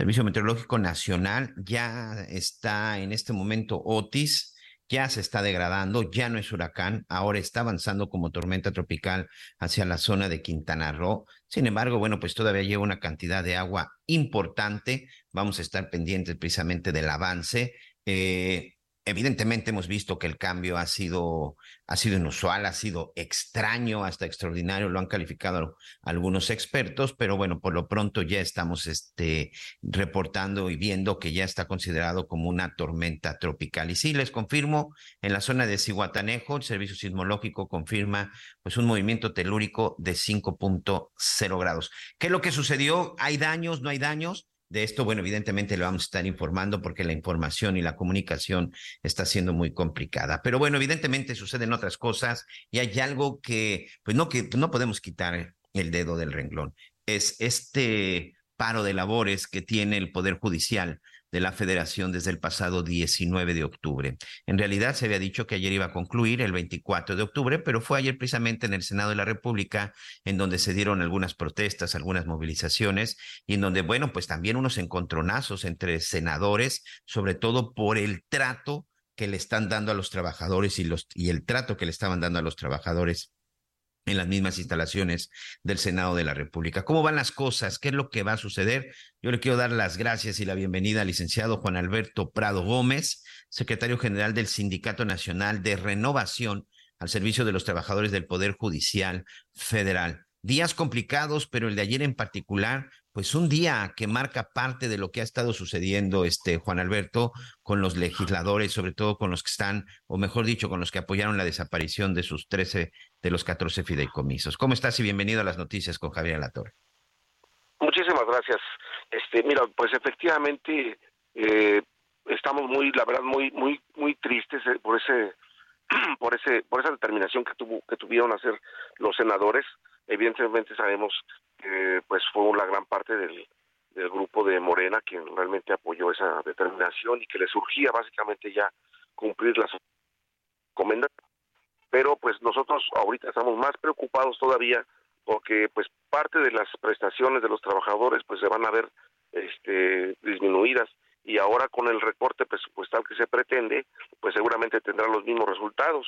Servicio Meteorológico Nacional, ya está en este momento Otis, ya se está degradando, ya no es huracán, ahora está avanzando como tormenta tropical hacia la zona de Quintana Roo. Sin embargo, bueno, pues todavía lleva una cantidad de agua importante. Vamos a estar pendientes precisamente del avance. Eh, Evidentemente hemos visto que el cambio ha sido, ha sido inusual, ha sido extraño, hasta extraordinario, lo han calificado algunos expertos, pero bueno, por lo pronto ya estamos este, reportando y viendo que ya está considerado como una tormenta tropical. Y sí, les confirmo, en la zona de Cihuatanejo, el Servicio Sismológico confirma pues un movimiento telúrico de 5.0 grados. ¿Qué es lo que sucedió? ¿Hay daños? ¿No hay daños? De esto, bueno, evidentemente le vamos a estar informando porque la información y la comunicación está siendo muy complicada. Pero bueno, evidentemente suceden otras cosas y hay algo que, pues no, que no podemos quitar el dedo del renglón. Es este paro de labores que tiene el Poder Judicial de la Federación desde el pasado 19 de octubre. En realidad se había dicho que ayer iba a concluir el 24 de octubre, pero fue ayer precisamente en el Senado de la República en donde se dieron algunas protestas, algunas movilizaciones y en donde, bueno, pues también unos encontronazos entre senadores, sobre todo por el trato que le están dando a los trabajadores y, los, y el trato que le estaban dando a los trabajadores en las mismas instalaciones del Senado de la República. ¿Cómo van las cosas? ¿Qué es lo que va a suceder? Yo le quiero dar las gracias y la bienvenida al licenciado Juan Alberto Prado Gómez, secretario general del Sindicato Nacional de Renovación al servicio de los trabajadores del Poder Judicial Federal. Días complicados, pero el de ayer en particular, pues un día que marca parte de lo que ha estado sucediendo, este Juan Alberto, con los legisladores, sobre todo con los que están, o mejor dicho, con los que apoyaron la desaparición de sus 13 de los 14 fideicomisos. ¿Cómo estás y bienvenido a las noticias con Javier Alatorre? Muchísimas gracias. Este, mira, pues efectivamente eh, estamos muy, la verdad, muy, muy, muy tristes eh, por ese, por ese, por esa determinación que tuvo, que tuvieron hacer los senadores evidentemente sabemos que pues fue la gran parte del, grupo de Morena quien realmente apoyó esa determinación y que le surgía básicamente ya cumplir las encomendas. Pero pues nosotros ahorita estamos más preocupados todavía porque pues parte de las prestaciones de los trabajadores pues se van a ver este disminuidas. Y ahora con el recorte presupuestal que se pretende pues seguramente tendrá los mismos resultados.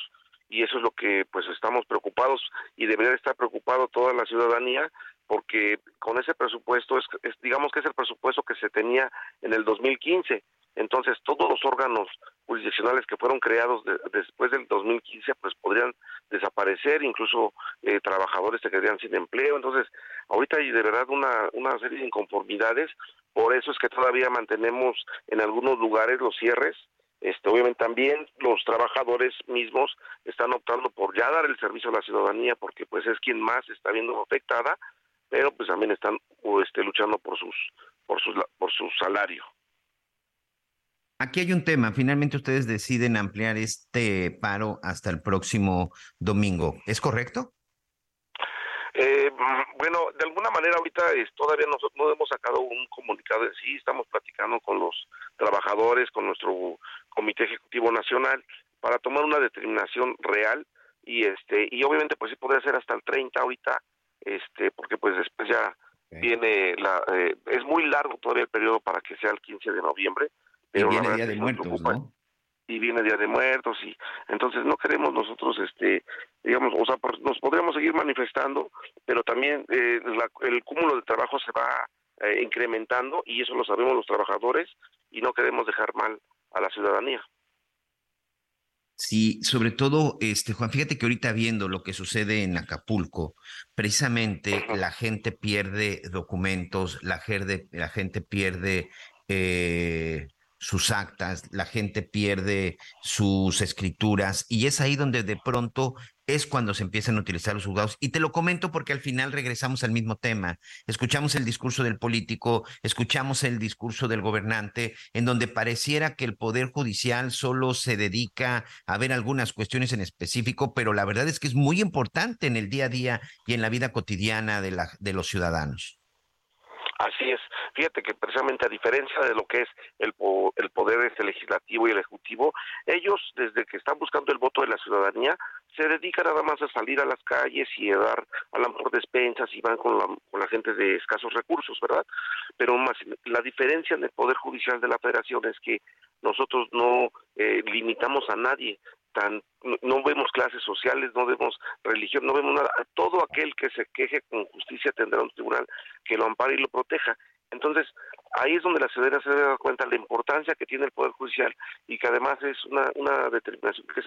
Y eso es lo que pues estamos preocupados y debería estar preocupado toda la ciudadanía porque con ese presupuesto es, digamos que es el presupuesto que se tenía en el 2015 entonces todos los órganos jurisdiccionales que fueron creados después del 2015 pues podrían desaparecer incluso eh, trabajadores se quedarían sin empleo. Entonces ahorita hay de verdad una una serie de inconformidades. Por eso es que todavía mantenemos en algunos lugares los cierres. Este, obviamente también los trabajadores mismos están optando por ya dar el servicio a la ciudadanía porque pues es quien más está viendo afectada, pero pues también están este, luchando por sus por sus por su salario. Aquí hay un tema, finalmente ustedes deciden ampliar este paro hasta el próximo domingo, ¿es correcto? Eh, bueno, de alguna manera ahorita es, todavía nosotros no hemos sacado un comunicado en sí, estamos platicando con los trabajadores, con nuestro Comité Ejecutivo Nacional, para tomar una determinación real y este y obviamente pues sí podría ser hasta el 30 ahorita este porque pues después ya viene la eh, es muy largo todavía el periodo para que sea el 15 de noviembre pero y viene día de muertos ¿no? y viene día de muertos y entonces no queremos nosotros este digamos o sea nos podríamos seguir manifestando pero también eh, el cúmulo de trabajo se va eh, incrementando y eso lo sabemos los trabajadores y no queremos dejar mal a la ciudadanía Sí, sobre todo, este Juan, fíjate que ahorita viendo lo que sucede en Acapulco, precisamente la gente pierde documentos, la gente, la gente pierde eh, sus actas, la gente pierde sus escrituras y es ahí donde de pronto es cuando se empiezan a utilizar los juzgados. Y te lo comento porque al final regresamos al mismo tema. Escuchamos el discurso del político, escuchamos el discurso del gobernante, en donde pareciera que el Poder Judicial solo se dedica a ver algunas cuestiones en específico, pero la verdad es que es muy importante en el día a día y en la vida cotidiana de, de los ciudadanos. Así es. Fíjate que precisamente a diferencia de lo que es el, el poder este legislativo y el ejecutivo, ellos desde que están buscando el voto de la ciudadanía se dedican nada más a salir a las calles y a dar a lo mejor despensas y van con la, con la gente de escasos recursos, ¿verdad? Pero más la diferencia en el poder judicial de la Federación es que nosotros no eh, limitamos a nadie, tan, no vemos clases sociales, no vemos religión, no vemos nada. Todo aquel que se queje con justicia tendrá un tribunal que lo ampare y lo proteja. Entonces, ahí es donde la ciudadanía se da cuenta de la importancia que tiene el Poder Judicial y que además es una, una determinación que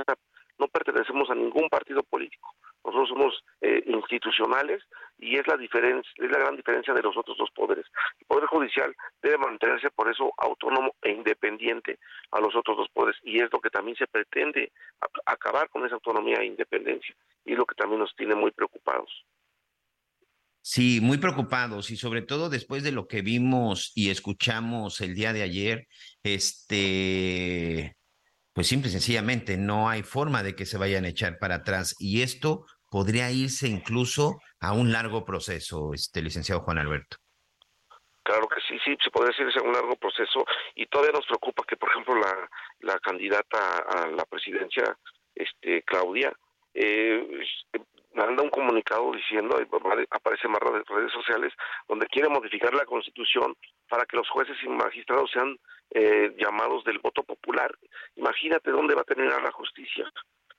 no pertenecemos a ningún partido político. Nosotros somos eh, institucionales y es la diferencia, es la gran diferencia de los otros dos poderes. El Poder Judicial debe mantenerse por eso autónomo e independiente a los otros dos poderes y es lo que también se pretende acabar con esa autonomía e independencia y es lo que también nos tiene muy preocupados. Sí, muy preocupados y sobre todo después de lo que vimos y escuchamos el día de ayer, este, pues simple y sencillamente no hay forma de que se vayan a echar para atrás y esto podría irse incluso a un largo proceso, este licenciado Juan Alberto. Claro que sí, sí, se podría decir a un largo proceso y todavía nos preocupa que, por ejemplo, la, la candidata a la presidencia, este Claudia, eh, manda un comunicado diciendo, aparece más redes, redes sociales, donde quiere modificar la constitución para que los jueces y magistrados sean eh, llamados del voto popular. Imagínate dónde va a terminar la justicia.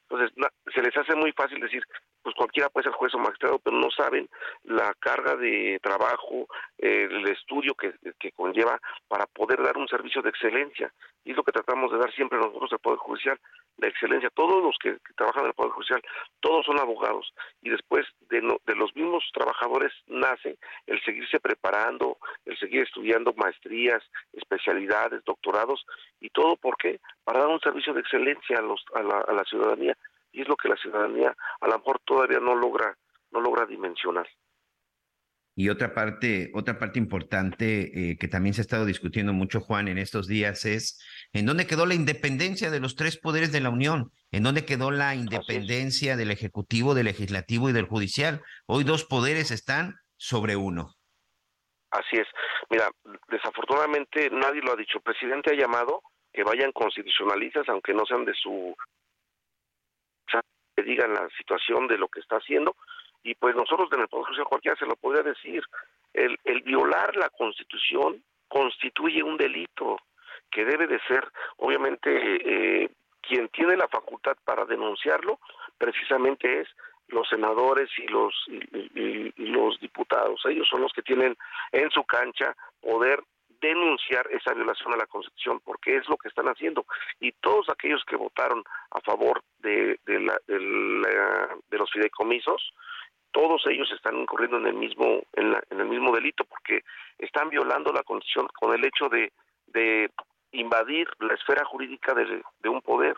Entonces, se les hace muy fácil decir, pues cualquiera puede ser juez o magistrado, pero no saben la carga de trabajo, el estudio que, conlleva para poder dar un servicio de excelencia. Y es lo que tratamos de dar siempre nosotros al Poder Judicial, la excelencia. Todos los que, trabajan en el Poder Judicial, todos son abogados. Y después de, de los mismos trabajadores nace el seguirse preparando, el seguir estudiando maestrías, especialidades, doctorados, y todo por qué? Para dar un servicio de excelencia a, los, a la ciudadanía. Y es lo que la ciudadanía a lo mejor todavía no logra, no logra dimensionar. Y otra parte, otra parte importante eh, que también se ha estado discutiendo mucho, Juan, en estos días es en dónde quedó la independencia de los tres poderes de la Unión, en dónde quedó la independencia del Ejecutivo, del Legislativo y del Judicial. Hoy dos poderes están sobre uno. Así es. Mira, desafortunadamente nadie lo ha dicho. El presidente ha llamado que vayan constitucionalistas, aunque no sean de su que digan la situación de lo que está haciendo, y pues nosotros en el Poder Judicial cualquiera se lo podría decir, el, el violar la Constitución constituye un delito que debe de ser, obviamente, eh, quien tiene la facultad para denunciarlo, precisamente es los senadores y los y, los diputados. Ellos son los que tienen en su cancha poder denunciar esa violación a la Constitución, porque es lo que están haciendo. Y todos aquellos que votaron a favor de, de, la, de los fideicomisos, todos ellos están incurriendo en el mismo en, el mismo delito porque están violando la condición con el hecho de, de invadir la esfera jurídica de, de, un poder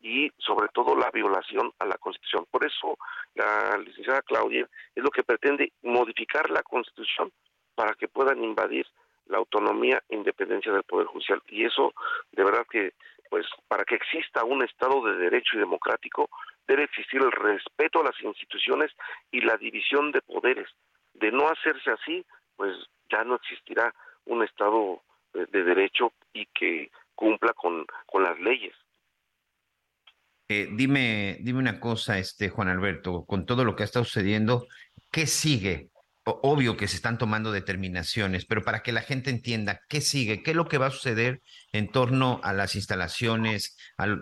y sobre todo la violación a la Constitución. Por eso la licenciada Claudia es lo que pretende modificar la Constitución para que puedan invadir la autonomía e independencia del Poder Judicial. Y eso, de verdad que, pues, para que exista un Estado de derecho y democrático, debe existir el respeto a las instituciones y la división de poderes. De no hacerse así, pues ya no existirá un Estado de, derecho y que cumpla con, con las leyes. Eh, dime, dime una cosa, este Juan Alberto, con todo lo que está sucediendo, ¿qué sigue? Obvio que se están tomando determinaciones, pero para que la gente entienda qué sigue, qué es lo que va a suceder en torno a las instalaciones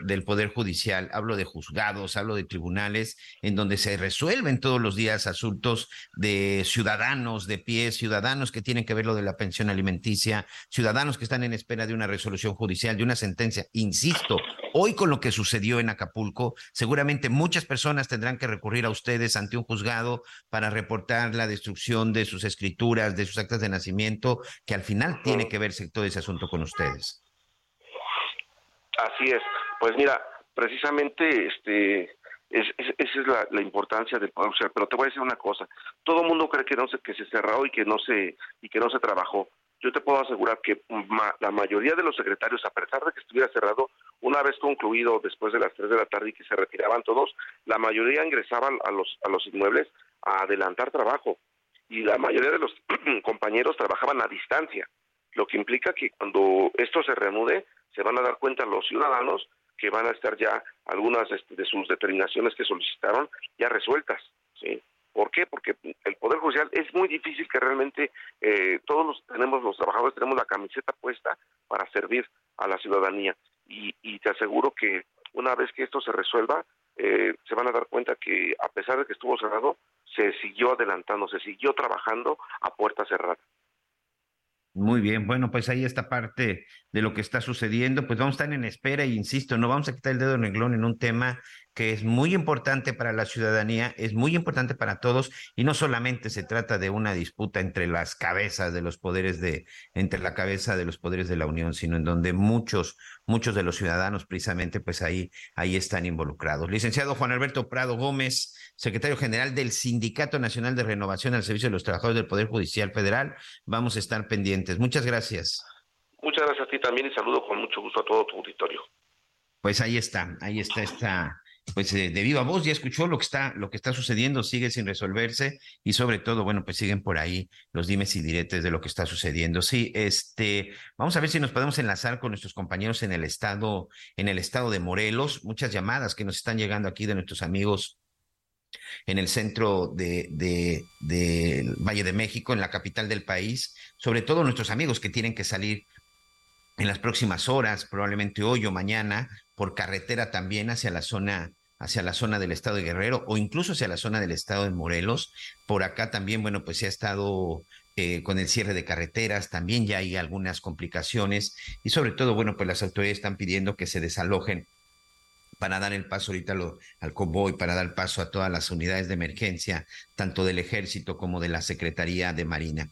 del Poder Judicial, hablo de juzgados, hablo de tribunales, en donde se resuelven todos los días asuntos de ciudadanos de pie, ciudadanos que tienen que ver lo de la pensión alimenticia, ciudadanos que están en espera de una resolución judicial, de una sentencia. Insisto, hoy con lo que sucedió en Acapulco, seguramente muchas personas tendrán que recurrir a ustedes ante un juzgado para reportar la destrucción de sus escrituras, de sus actas de nacimiento, que al final tiene que verse todo ese asunto con ustedes. Así es. Pues mira, precisamente este esa es la, importancia del poder judicial. Pero te voy a decir una cosa: todo el mundo cree que no se que se cerró y que no se y que no se trabajó. Yo te puedo asegurar que la mayoría de los secretarios, a pesar de que estuviera cerrado, una vez concluido después de las 3 de la tarde y que se retiraban todos, la mayoría ingresaban a los a los inmuebles a adelantar trabajo y la mayoría de los compañeros trabajaban a distancia, lo que implica que cuando esto se reanude se van a dar cuenta los ciudadanos que van a estar ya algunas este, de sus determinaciones que solicitaron ya resueltas. ¿sí? ¿Por qué? Porque el Poder Judicial es muy difícil que realmente eh, todos los, tenemos, los trabajadores tenemos la camiseta puesta para servir a la ciudadanía. Y, y te aseguro que una vez que esto se resuelva, eh, se van a dar cuenta que a pesar de que estuvo cerrado, se siguió adelantando, se siguió trabajando a puerta cerrada. Muy bien, bueno, pues ahí está parte de lo que está sucediendo. Pues vamos a estar en espera e insisto, no vamos a quitar el dedo en renglón en un tema que es muy importante para la ciudadanía, es muy importante para todos y no solamente se trata de una disputa entre las cabezas de los poderes de, entre la cabeza de los poderes de la Unión, sino en donde muchos, muchos de los ciudadanos precisamente pues ahí, ahí están involucrados. Licenciado Juan Alberto Prado Gómez, secretario general del Sindicato Nacional de Renovación al Servicio de los Trabajadores del Poder Judicial Federal, vamos a estar pendientes. Muchas gracias. Muchas gracias a ti también y saludo con mucho gusto a todo tu auditorio. Pues ahí está, ahí está esta pues eh, de viva voz ya escuchó lo que está lo que está sucediendo sigue sin resolverse y sobre todo bueno pues siguen por ahí los dimes y diretes de lo que está sucediendo. Sí este vamos a ver si nos podemos enlazar con nuestros compañeros en el estado en el estado de Morelos. Muchas llamadas que nos están llegando aquí de nuestros amigos en el centro de, de, del Valle de México, en la capital del país, sobre todo nuestros amigos que tienen que salir en las próximas horas, probablemente hoy o mañana, por carretera también hacia la zona hacia la zona del estado de Guerrero o incluso hacia la zona del estado de Morelos. Por acá también, bueno, pues se ha estado eh, con el cierre de carreteras, también ya hay algunas complicaciones y sobre todo, bueno, pues las autoridades están pidiendo que se desalojen para dar el paso ahorita al convoy, para dar paso a todas las unidades de emergencia, tanto del ejército como de la Secretaría de Marina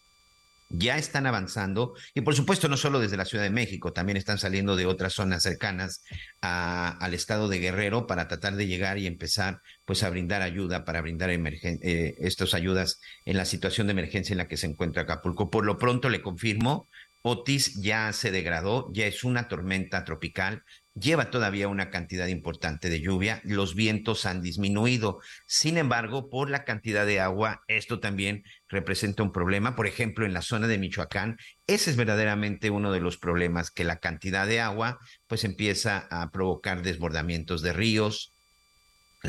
ya están avanzando y por supuesto no solo desde la Ciudad de México, también están saliendo de otras zonas cercanas al estado de Guerrero para tratar de llegar y empezar pues a brindar ayuda, para brindar eh, estas ayudas en la situación de emergencia en la que se encuentra Acapulco. Por lo pronto le confirmo, Otis ya se degradó, ya es una tormenta tropical, lleva todavía una cantidad importante de lluvia, los vientos han disminuido. Sin embargo, por la cantidad de agua, esto también representa un problema. Por ejemplo, en la zona de Michoacán, ese es verdaderamente uno de los problemas, que la cantidad de agua pues empieza a provocar desbordamientos de ríos,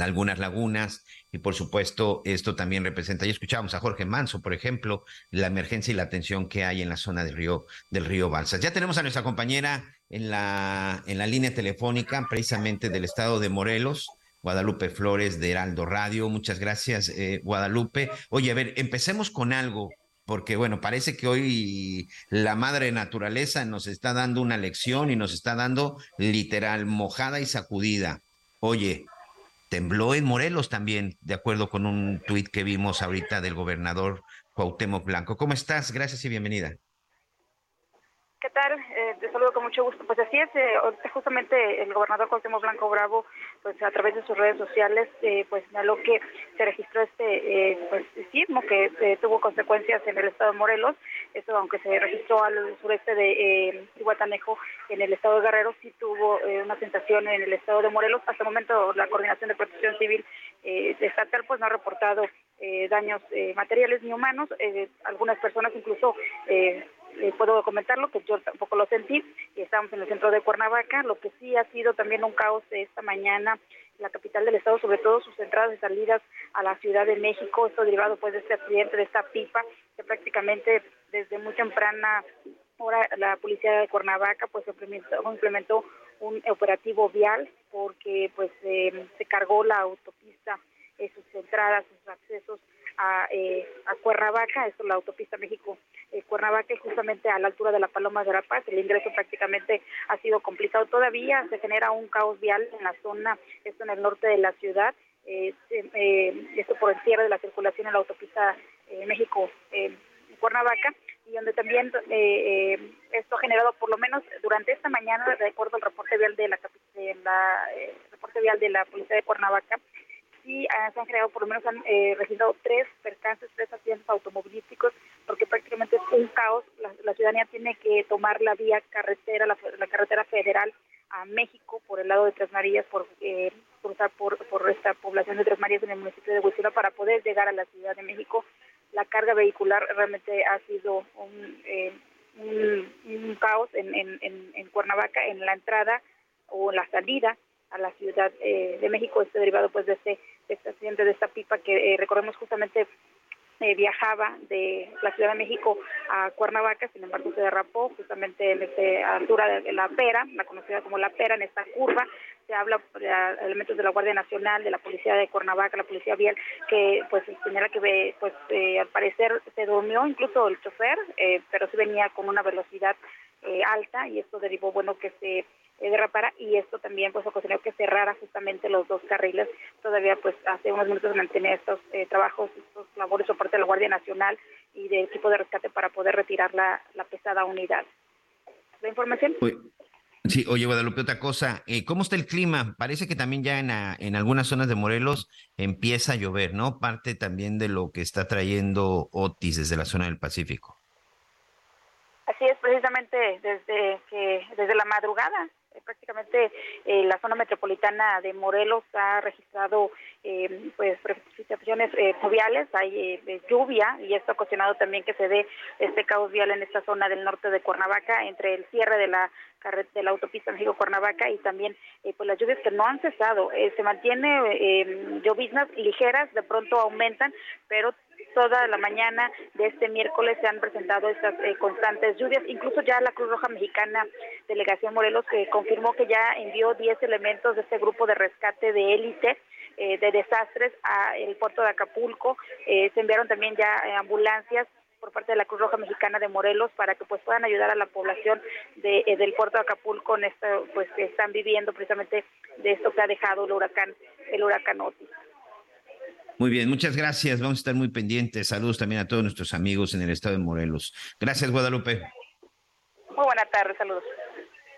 algunas lagunas y por supuesto esto también representa, ya escuchábamos a Jorge Manso, por ejemplo, la emergencia y la tensión que hay en la zona del río del río Balsas. Ya tenemos a nuestra compañera en la, en la línea telefónica, precisamente del estado de Morelos. Guadalupe Flores de Heraldo Radio. Muchas gracias, eh, Guadalupe. Oye, a ver, empecemos con algo, porque bueno, parece que hoy la madre naturaleza nos está dando una lección y nos está dando literal mojada y sacudida. Oye, tembló en Morelos también, de acuerdo con un tuit que vimos ahorita del gobernador Cuauhtémoc Blanco. ¿Cómo estás? Gracias y bienvenida. ¿Qué tal? Eh, te saludo con mucho gusto. Pues así es, eh, justamente el gobernador Cuauhtémoc Blanco Bravo, pues a través de sus redes sociales, eh, pues señaló que se registró este eh, pues sismo que eh, tuvo consecuencias en el estado de Morelos. Esto, aunque se registró al sureste de Iguatanejo, en el estado de Guerrero, sí tuvo una sensación en el estado de Morelos. Hasta el momento, la Coordinación de Protección Civil estatal pues no ha reportado daños materiales ni humanos. algunas personas incluso puedo comentarlo, que yo tampoco lo sentí, estamos en el centro de Cuernavaca, lo que sí ha sido también un caos esta mañana la capital del estado, sobre todo sus entradas y salidas a la Ciudad de México, esto derivado pues de este accidente, de esta pipa, que prácticamente desde muy temprana hora la policía de Cuernavaca pues implementó, implementó un operativo vial porque pues eh, se cargó la autopista, eh, sus entradas, sus accesos a, eh, a Cuernavaca, esto la autopista México eh, Cuernavaca, justamente a la altura de la Paloma de la Paz. El ingreso prácticamente ha sido complicado todavía, se genera un caos vial en la zona, esto en el norte de la ciudad, eh, esto por el cierre de la circulación en la autopista México Cuernavaca y donde también esto ha generado por lo menos durante esta mañana de acuerdo al reporte vial de la, de la reporte vial de la policía de Cuernavaca sí ah, se han creado, por lo menos han eh, registrado tres percances, tres accidentes automovilísticos, porque prácticamente es un caos. La, ciudadanía tiene que tomar la vía carretera, la, carretera federal a México por el lado de Tres Marías, por eh, cruzar por, por esta población de Tres Marías en el municipio de Huichila para poder llegar a la Ciudad de México. La carga vehicular realmente ha sido un, eh, un, caos en, en, en Cuernavaca, en la entrada o la salida a la Ciudad eh, de México, este derivado pues de este, este accidente de esta pipa que eh, recordemos justamente eh, viajaba de la Ciudad de México a Cuernavaca, sin embargo se derrapó justamente en esta altura de la Pera, la conocida como la Pera, en esta curva. Se habla de elementos de la Guardia Nacional, de la Policía de Cuernavaca, la Policía Vial, que pues señala que pues al parecer se durmió incluso el chofer, pero sí venía con una velocidad alta y esto derivó, bueno, que se eh, derrapara y esto también pues ocasionó que cerrara justamente los dos carriles. Todavía pues hace unos minutos mantenía estos eh, trabajos, estos labores por parte de la Guardia Nacional y del equipo de rescate para poder retirar la, la pesada unidad. ¿La información? Sí, oye Guadalupe, otra cosa, eh, ¿cómo está el clima? Parece que también ya en, en algunas zonas de Morelos empieza a llover, ¿no? Parte también de lo que está trayendo Otis desde la zona del Pacífico. Así es, precisamente desde que desde la madrugada eh, prácticamente eh, la zona metropolitana de Morelos ha registrado eh, pues precipitaciones eh, fluviales, hay lluvia y esto ha ocasionado también que se dé este caos vial en esta zona del norte de Cuernavaca entre el cierre de la de la autopista México Cuernavaca y también pues las lluvias que no han cesado. Se mantiene lloviznas ligeras de pronto aumentan pero toda la mañana de este miércoles se han presentado estas eh, constantes lluvias. Incluso ya la Cruz Roja Mexicana, Delegación Morelos, que confirmó que ya envió 10 elementos de este grupo de rescate de élite eh, de desastres al puerto de Acapulco. Eh, se enviaron también ya ambulancias por parte de la Cruz Roja Mexicana de Morelos para que pues puedan ayudar a la población de, del puerto de Acapulco en esto pues que están viviendo precisamente de esto que ha dejado el huracán el huracán Otis. Muy bien, muchas gracias. Vamos a estar muy pendientes. Saludos también a todos nuestros amigos en el estado de Morelos. Gracias, Guadalupe. Muy buenas tardes, saludos.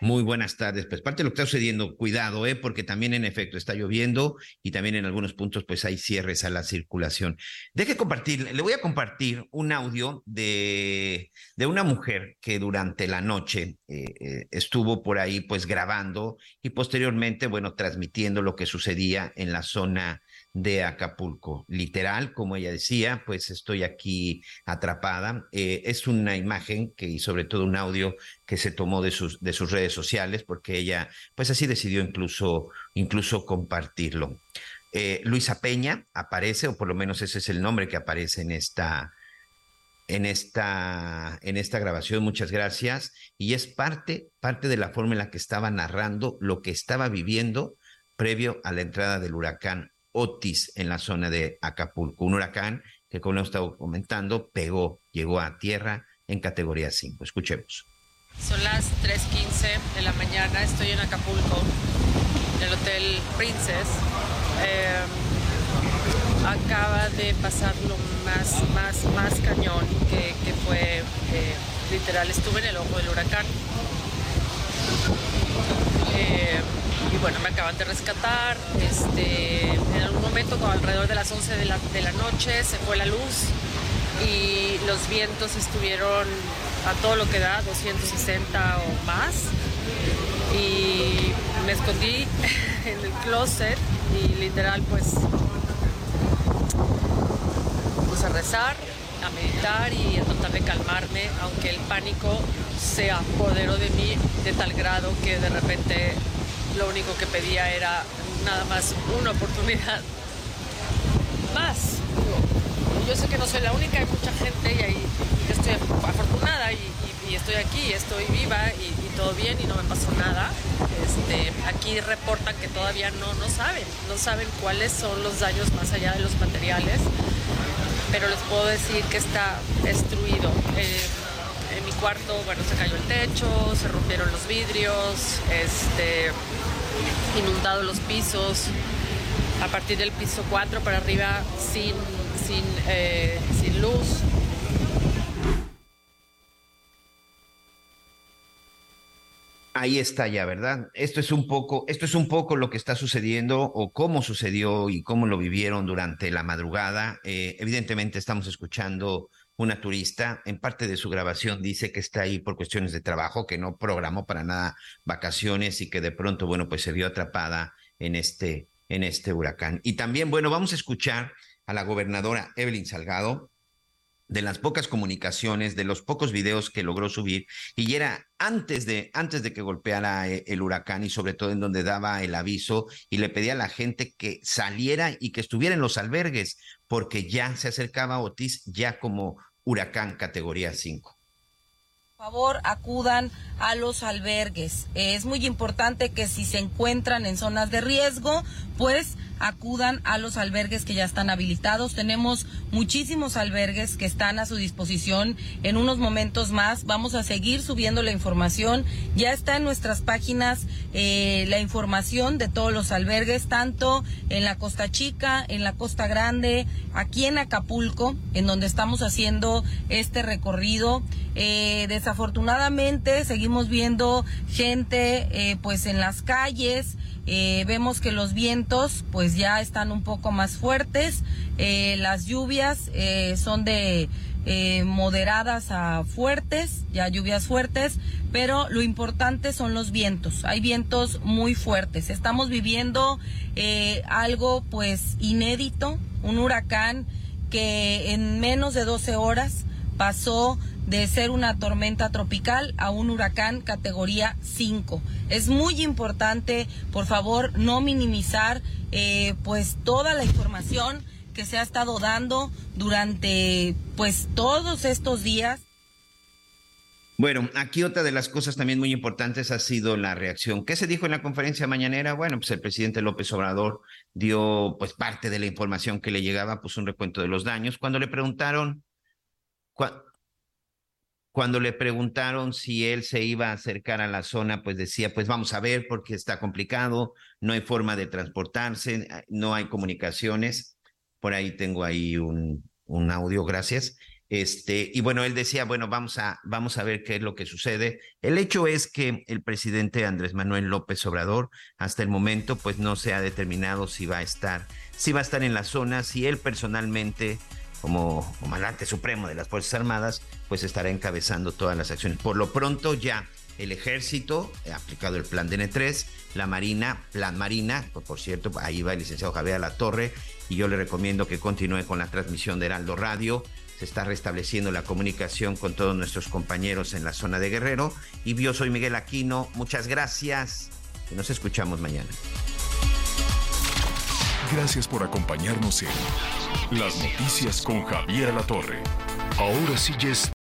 Muy buenas tardes. Pues parte de lo que está sucediendo, cuidado, ¿eh? porque también en efecto está lloviendo y también en algunos puntos pues hay cierres a la circulación. Deje compartir, le voy a compartir un audio de, de una mujer que durante la noche eh, eh, estuvo por ahí pues grabando y posteriormente, bueno, transmitiendo lo que sucedía en la zona de Acapulco. Literal, como ella decía, pues estoy aquí atrapada. Eh, es una imagen que, y sobre todo un audio que se tomó de sus, de sus redes sociales, porque ella, pues así decidió incluso, incluso compartirlo. Eh, Luisa Peña aparece, o por lo menos ese es el nombre que aparece en esta, en esta, en esta grabación. Muchas gracias. Y es parte, parte de la forma en la que estaba narrando lo que estaba viviendo previo a la entrada del huracán Otis en la zona de Acapulco, un huracán que como hemos estado comentando, pegó, llegó a tierra en categoría 5. Escuchemos. Son las 3.15 de la mañana, estoy en Acapulco, en el Hotel Princess. Em, acaba de pasar lo más, más, más cañón que, fue, eh, literal, estuve en el ojo del huracán. Eh, y bueno, me acaban de rescatar. Este, en algún momento, como alrededor de las 11 de la, noche, se fue la luz y los vientos estuvieron a todo lo que da, 260 o más. Y me escondí en el closet y literal pues puse a rezar, a meditar y a tratar de calmarme, aunque el pánico se apoderó de mí de tal grado que de repente lo único que pedía era nada más una oportunidad más. Yo sé que no soy la única, hay mucha gente y ahí estoy afortunada y, estoy aquí, estoy viva y, todo bien y no me pasó nada. Este, aquí reportan que todavía no, no saben, no saben cuáles son los daños más allá de los materiales, pero les puedo decir que está destruido. Eh, cuarto, bueno, se cayó el techo, se rompieron los vidrios, este, inundado los pisos, a partir del piso 4 para arriba sin, sin, eh, sin luz. Ahí está ya, ¿verdad? Esto es un poco, esto es un poco lo que está sucediendo o cómo sucedió y cómo lo vivieron durante la madrugada. Eh, evidentemente estamos escuchando una turista, en parte de su grabación dice que está ahí por cuestiones de trabajo, que no programó para nada vacaciones y que de pronto, bueno, pues se vio atrapada en este, en este huracán. Y también, bueno, vamos a escuchar a la gobernadora Evelyn Salgado, de las pocas comunicaciones, de los pocos videos que logró subir, y era antes de, antes de que golpeara eh, el huracán y sobre todo en donde daba el aviso y le pedía a la gente que saliera y que estuviera en los albergues, porque ya se acercaba Otis ya como huracán categoría 5 favor acudan a los albergues. Es muy importante que si se encuentran en zonas de riesgo, pues acudan a los albergues que ya están habilitados. Tenemos muchísimos albergues que están a su disposición. En unos momentos más vamos a seguir subiendo la información. Ya está en nuestras páginas eh, la información de todos los albergues, tanto en la Costa Chica, en la Costa Grande, aquí en Acapulco, en donde estamos haciendo este recorrido. Eh, desafortunadamente seguimos viendo gente eh, pues en las calles. Eh, vemos que los vientos pues ya están un poco más fuertes, eh, las lluvias eh, son de moderadas a fuertes, ya lluvias fuertes, pero lo importante son los vientos, hay vientos muy fuertes, estamos viviendo algo pues inédito, un huracán que en menos de 12 horas pasó de ser una tormenta tropical a un huracán categoría 5. Es muy importante, por favor, no minimizar eh, pues toda la información que se ha estado dando durante pues todos estos días. Bueno, aquí otra de las cosas también muy importantes ha sido la reacción. ¿Qué se dijo en la conferencia mañanera? Bueno, pues el presidente López Obrador dio pues parte de la información que le llegaba, pues un recuento de los daños. Cuando le preguntaron, cuando le preguntaron si él se iba a acercar a la zona, pues decía, pues vamos a ver porque está complicado, no hay forma de transportarse, no hay comunicaciones. Por ahí tengo ahí un, un audio, gracias. Este, y bueno, él decía, bueno, vamos a, vamos a ver qué es lo que sucede. El hecho es que el presidente Andrés Manuel López Obrador, hasta el momento, pues no se ha determinado si va a estar, si va a estar en la zona, si él personalmente como comandante supremo de las Fuerzas Armadas, pues estará encabezando todas las acciones. Por lo pronto ya el ejército ha aplicado el plan DN3, la Marina, plan Marina, por cierto, ahí va el licenciado Javier La Torre y yo le recomiendo que continúe con la transmisión de Heraldo Radio. Se está restableciendo la comunicación con todos nuestros compañeros en la zona de Guerrero. Y yo soy Miguel Aquino. Muchas gracias y nos escuchamos mañana. Gracias por acompañarnos en Las Noticias con Javier La Torre. Ahora sí ya